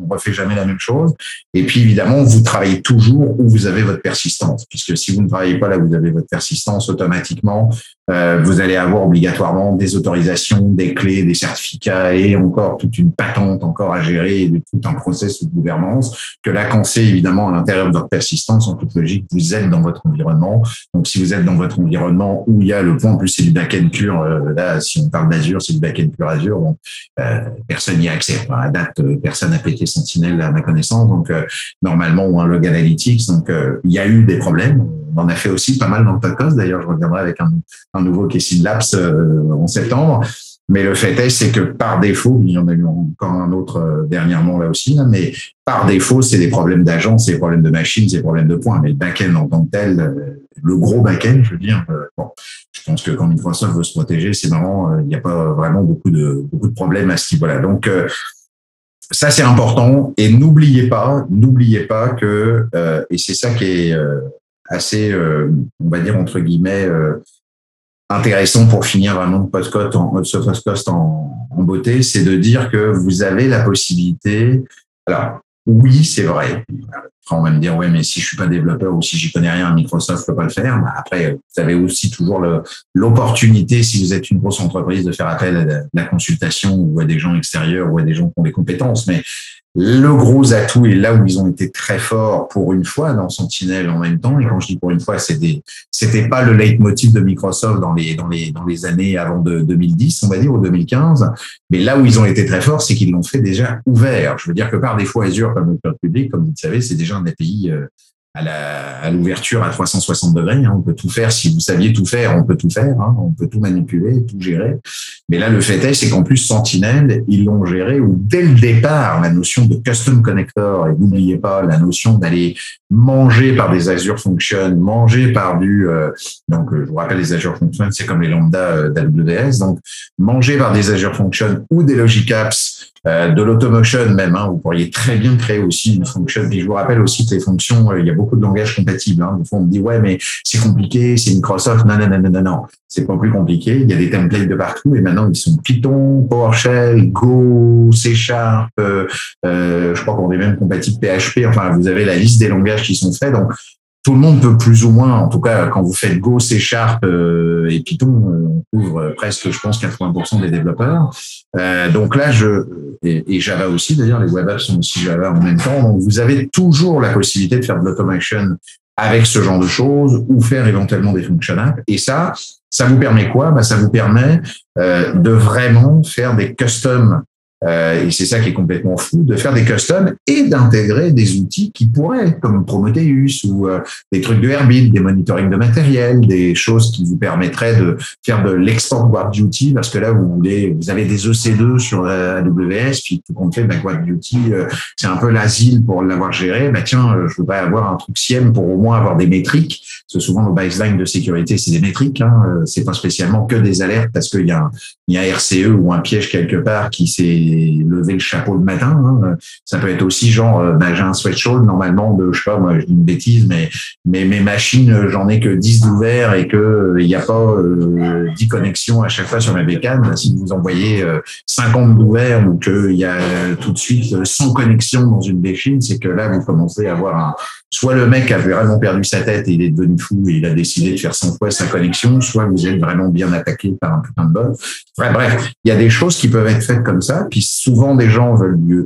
On refait jamais la même chose. Et puis évidemment, vous travaillez toujours où vous avez votre persistance, puisque si vous ne travaillez pas là vous avez votre persistance, automatiquement, euh, vous allez avoir obligatoirement des autorisations, des clés, des certificats et encore toute une patente encore à gérer et tout un process de gouvernance. Que là, quand c'est évidemment à l'intérieur de votre persistance, en toute logique, vous êtes dans votre environnement. Donc, si vous êtes dans votre environnement où il y a le point, en plus c'est du back-end pur, euh, là, si on parle d'Azure, c'est du back-end pur Azure, donc euh, personne n'y a accès. À date, personne n'a pété Sentinel à ma connaissance, donc normalement, ou un log analytics. Donc, il y a eu des problèmes on en a fait aussi pas mal dans le podcast. D'ailleurs, je reviendrai avec un, un nouveau Casey Labs euh, en septembre. Mais le fait est, c'est que par défaut, il y en a eu encore un autre euh, dernièrement là aussi, mais par défaut, c'est des problèmes d'agence, c'est des problèmes de machines, c'est des problèmes de points. Mais le back-end en tant que tel, euh, le gros back-end, je veux dire, bon, je pense que quand Microsoft veut se protéger, c'est marrant, il n'y a pas vraiment beaucoup de beaucoup de problèmes à ce niveau-là. Donc ça c'est important et n'oubliez pas, n'oubliez pas que et c'est ça qui est assez, on va dire, entre guillemets, intéressant pour finir vraiment le podcast en, ce podcast en, en beauté, c'est de dire que vous avez la possibilité. Alors, oui, c'est vrai. on va me dire, ouais, mais si je suis pas développeur ou si j'y connais rien, Microsoft peut pas le faire. Bah, après, vous avez aussi toujours l'opportunité, si vous êtes une grosse entreprise, de faire appel à la consultation ou à des gens extérieurs ou à des gens qui ont des compétences. Mais le gros atout est là où ils ont été très forts pour une fois dans Sentinel en même temps. Et quand je dis pour une fois, c'était c'était pas le leitmotiv de Microsoft dans les dans les dans les années avant de 2010, on va dire, ou 2015. Mais là où ils ont été très forts, c'est qu'ils l'ont fait déjà ouvert. Je veux dire que par défaut, Azure comme le cloud public, comme vous le savez, c'est déjà un API à l'ouverture à, 360 degrés. Hein. On peut tout faire. Si vous saviez tout faire, on peut tout faire. Hein. On peut tout manipuler, tout gérer. Mais là, le fait est, c'est qu'en plus, Sentinel, ils l'ont géré où dès le départ, la notion de custom connector, et n'oubliez pas la notion d'aller manger par des Azure Functions, manger par du, euh, donc euh, je vous rappelle les Azure Functions, c'est comme les lambda euh, d'AWS, donc manger par des Azure Functions ou des Logic Apps euh, de l'automotion même. Hein, vous pourriez très bien créer aussi une fonction. Et je vous rappelle aussi que les fonctions, euh, il y a beaucoup de langages compatibles. Hein. Des fois, on me dit ouais, mais c'est compliqué, c'est Microsoft. Non, non, non, non, non, non. C'est pas plus compliqué. Il y a des templates de partout et maintenant ils sont Python, PowerShell, Go, C Sharp. Euh, euh, je crois qu'on est même compatible PHP. Enfin, vous avez la liste des langages qui sont faits. Donc tout le monde peut plus ou moins, en tout cas, quand vous faites Go, C Sharp euh, et Python, euh, on couvre presque, je pense, 80% des développeurs. Euh, donc là, je et, Java aussi, d'ailleurs, les web apps sont aussi Java en même temps. Donc vous avez toujours la possibilité de faire de l'automation avec ce genre de choses ou faire éventuellement des function apps. Et ça, ça vous permet quoi? Bah, Ça vous permet de vraiment faire des custom euh, et c'est ça qui est complètement fou, de faire des customs et d'intégrer des outils qui pourraient, comme Prometheus ou euh, des trucs de Herbit, des monitoring de matériel, des choses qui vous permettraient de faire de l'export Guard Duty, parce que là, vous voulez, vous avez des EC2 sur AWS, puis tout compte fait, bah, Guard Duty, euh, c'est un peu l'asile pour l'avoir géré. Bah, tiens, je voudrais avoir un truc SIEM pour au moins avoir des métriques. Parce que souvent, nos baselines de sécurité, c'est des métriques. Hein. C'est pas spécialement que des alertes parce qu'il y a, un, il y a un RCE ou un piège quelque part qui s'est lever le chapeau le matin. Hein. Ça peut être aussi genre, euh, bah, j'ai un sweatshirt normalement de, je sais pas, moi je dis une bêtise, mais, mais mes machines, j'en ai que 10 d'ouverts et que euh, il n'y a pas euh, 10 connexions à chaque fois sur ma bécane. Si vous envoyez 50 d'ouverts ou qu'il y a tout de suite 100 connexions dans une machine, c'est que là, vous commencez à avoir un, soit le mec a vraiment perdu sa tête et il est devenu fou et il a décidé de faire 100 fois sa connexion, soit vous êtes vraiment bien attaqué par un putain de bug. bref, il y a des choses qui peuvent être faites comme ça. Puis souvent, des gens veulent du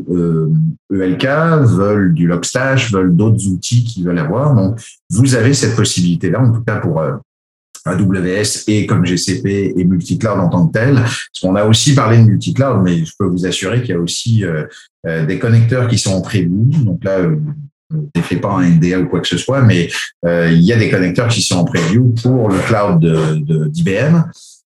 ELK, euh, e veulent du Logstash, veulent d'autres outils qu'ils veulent avoir. Donc, vous avez cette possibilité-là, en tout cas pour euh, AWS et comme GCP et multicloud en tant que tel. Parce qu'on a aussi parlé de multicloud, mais je peux vous assurer qu'il y a aussi euh, des connecteurs qui sont en preview. Donc là, ne fait pas un NDA ou quoi que ce soit, mais il y a des connecteurs qui sont en preview pour le cloud d'IBM. De,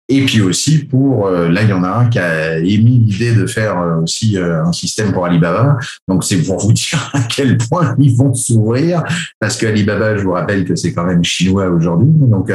et puis aussi pour, euh, là, il y en a un qui a émis l'idée de faire euh, aussi euh, un système pour Alibaba. Donc, c'est pour vous dire à quel point ils vont s'ouvrir, parce que Alibaba, je vous rappelle que c'est quand même chinois aujourd'hui. Donc,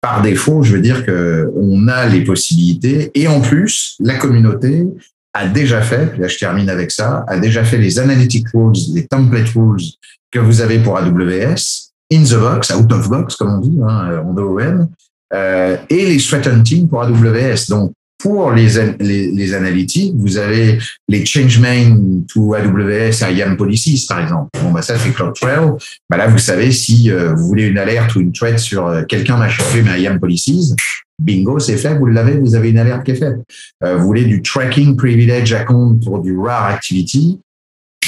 par défaut, je veux dire que on a les possibilités. Et en plus, la communauté a déjà fait, là je termine avec ça, a déjà fait les analytic rules, les template rules que vous avez pour AWS, in the box, out of box, comme on dit, hein, en OOM, euh, et les threat hunting pour AWS. Donc, pour les, les, les, analytiques, vous avez les change main to AWS IAM policies, par exemple. Bon, bah, ça, c'est CloudTrail. Bah, là, vous savez, si euh, vous voulez une alerte ou une threat sur euh, quelqu'un m'a changé mes IAM policies, bingo, c'est fait, vous l'avez, vous avez une alerte qui est faite. vous voulez du tracking privilege account pour du rare activity,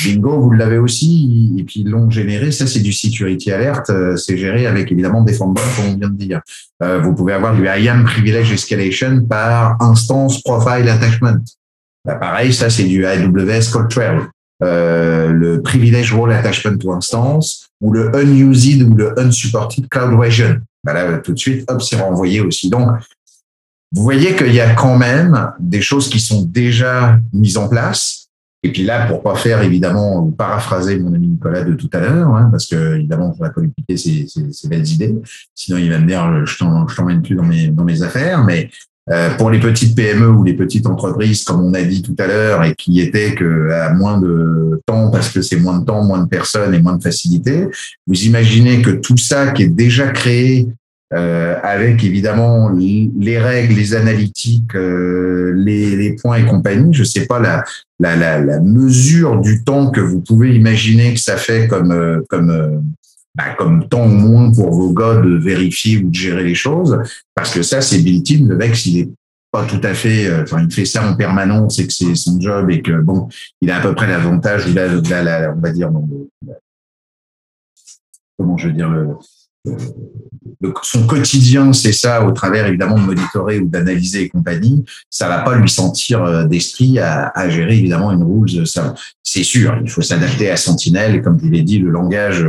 Bingo, vous l'avez aussi, et puis ils l'ont généré. Ça, c'est du security alert. Euh, c'est géré avec évidemment des comme on vient de dire. Euh, vous pouvez avoir du IAM privilege escalation par instance profile attachment. Bah, pareil, ça, c'est du AWS Trail. Euh, le privilege role attachment to instance ou le unused ou le unsupported cloud region. Bah, là, tout de suite, hop, c'est renvoyé aussi. Donc, vous voyez qu'il y a quand même des choses qui sont déjà mises en place et puis là, pour pas faire évidemment paraphraser mon ami Nicolas de tout à l'heure, hein, parce que évidemment, on va pas lui piquer ses, ses, belles idées. Sinon, il va me dire, je t'emmène plus dans mes dans mes affaires. Mais euh, pour les petites PME ou les petites entreprises, comme on a dit tout à l'heure, et qui étaient que à moins de temps parce que c'est moins de temps, moins de personnes et moins de facilité, vous imaginez que tout ça qui est déjà créé euh, avec évidemment les règles, les analytiques, euh, les, les, points et compagnie. Je sais pas la, la, la, la, mesure du temps que vous pouvez imaginer que ça fait comme euh, comme euh, comme temps moins pour vos gars de vérifier ou de gérer les choses, parce que ça c'est built-in. Le mec s'il est pas tout à fait, enfin il fait ça en permanence et que c'est son job et que bon, il a à peu près l'avantage ou la, on va dire comment je veux dire le, son quotidien, c'est ça, au travers évidemment de monitorer ou d'analyser et compagnie, ça va pas lui sentir euh, d'esprit à, gérer évidemment une rules. Ça, c'est sûr, il faut s'adapter à Sentinel. Et comme je l'ai dit, le langage,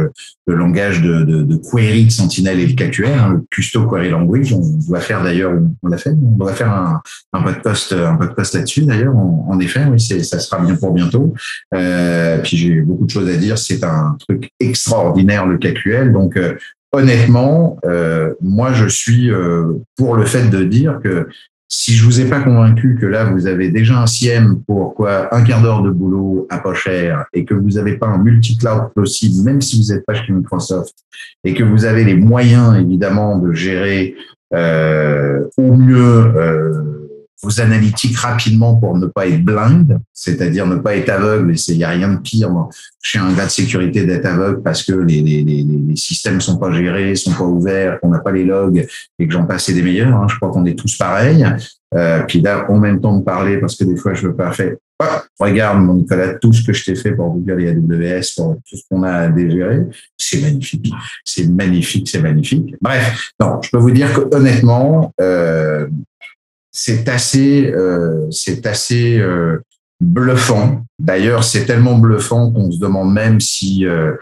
le langage de, query de Sentinel le KQL, hein, le Custo Query Language. On doit faire d'ailleurs, on l'a fait, on doit faire un, un podcast, un podcast là-dessus d'ailleurs. En, effet, oui, ça sera bien pour bientôt. Euh, puis j'ai beaucoup de choses à dire. C'est un truc extraordinaire le KQL. Donc euh, honnêtement, euh, moi, je suis euh, pour le fait de dire que si je vous ai pas convaincu que là, vous avez déjà un SIEM pour quoi un quart d'heure de boulot à pas cher et que vous n'avez pas un multi-cloud possible, même si vous n'êtes pas chez Microsoft, et que vous avez les moyens, évidemment, de gérer euh, au mieux vos analytiques rapidement pour ne pas être blind, c'est-à-dire ne pas être aveugle. Et il n'y a rien de pire chez un gars de sécurité d'être aveugle parce que les, les, les, les systèmes sont pas gérés, sont pas ouverts, qu'on n'a pas les logs et que j'en passe des meilleurs. Hein. Je crois qu'on est tous pareils. Euh, puis là, en même temps de parler, parce que des fois, je veux pas faire. Ah, regarde, mon Nicolas, tout ce que je t'ai fait pour Google et AWS, pour tout ce qu'on a à dégérer, c'est magnifique. C'est magnifique, c'est magnifique. Bref, non, je peux vous dire que honnêtement, euh, c'est assez, euh, c'est assez euh, bluffant. D'ailleurs, c'est tellement bluffant qu'on se demande même si euh,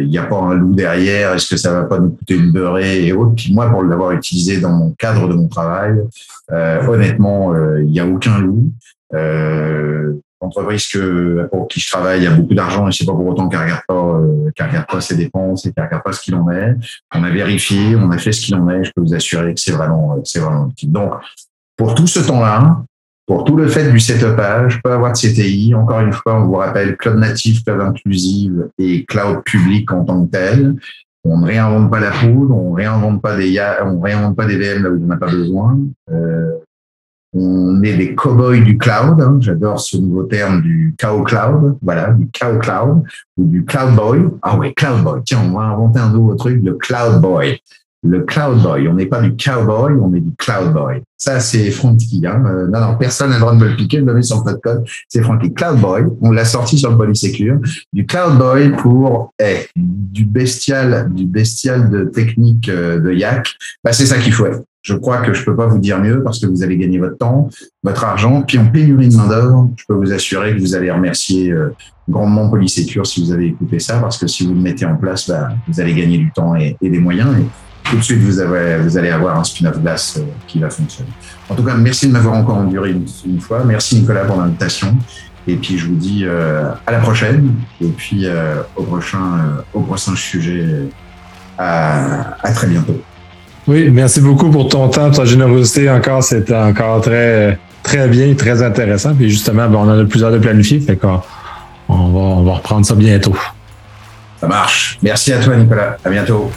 il n'y a pas un loup derrière, est-ce que ça va pas nous coûter une beurrée et autres. Puis moi, pour l'avoir utilisé dans mon cadre de mon travail, honnêtement, il n'y a aucun loup entreprise que, pour qui je travaille a beaucoup d'argent et c'est pas pour autant qu'elle regarde pas, euh, qu'elle regarde pas ses dépenses et qu'elle regarde pas ce qu'il en est. On a vérifié, on a fait ce qu'il en est. Je peux vous assurer que c'est vraiment, c'est vraiment utile. Donc, pour tout ce temps-là, pour tout le fait du setupage, pas avoir de CTI. Encore une fois, on vous rappelle cloud natif, cloud inclusive et cloud public en tant que tel. On ne réinvente pas la poudre, on réinvente pas des on réinvente pas des VM là où on n'a pas besoin. Euh, on est des cowboys du cloud. Hein. J'adore ce nouveau terme du cow cloud. Voilà, du cow cloud ou du cloud boy. Ah oui, cloud boy. Tiens, on va inventer un nouveau truc, le cloud boy le cloud boy. On n'est pas du cowboy, on est du cloud boy. Ça, c'est Frankie. Hein. Euh, non, non, personne n'a le droit de me le piquer, de le mettre sur code. C'est Frankie. Cloud boy. On l'a sorti sur le Polysecure. Du cloud boy pour eh, du bestial, du bestial de technique euh, de yak. Bah, c'est ça qu'il faut être. Je crois que je peux pas vous dire mieux parce que vous allez gagner votre temps, votre argent, puis en pénurie de main d'œuvre. Je peux vous assurer que vous allez remercier euh, grandement Polysecure si vous avez écouté ça, parce que si vous le mettez en place, bah, vous allez gagner du temps et, des moyens. Et, tout de suite, vous, avez, vous allez avoir un spin-off glace euh, qui va fonctionner. En tout cas, merci de m'avoir encore enduré une, fois. Merci Nicolas pour l'invitation. Et puis, je vous dis euh, à la prochaine. Et puis, euh, au, prochain, au prochain sujet. À, à, très bientôt. Oui, merci beaucoup pour ton temps, ta générosité. Encore, c'était encore très, très bien, très intéressant. Puis justement, ben, on en a plusieurs de planifiés. Fait qu'on on va, on va reprendre ça bientôt. Ça marche. Merci à toi, Nicolas. À bientôt.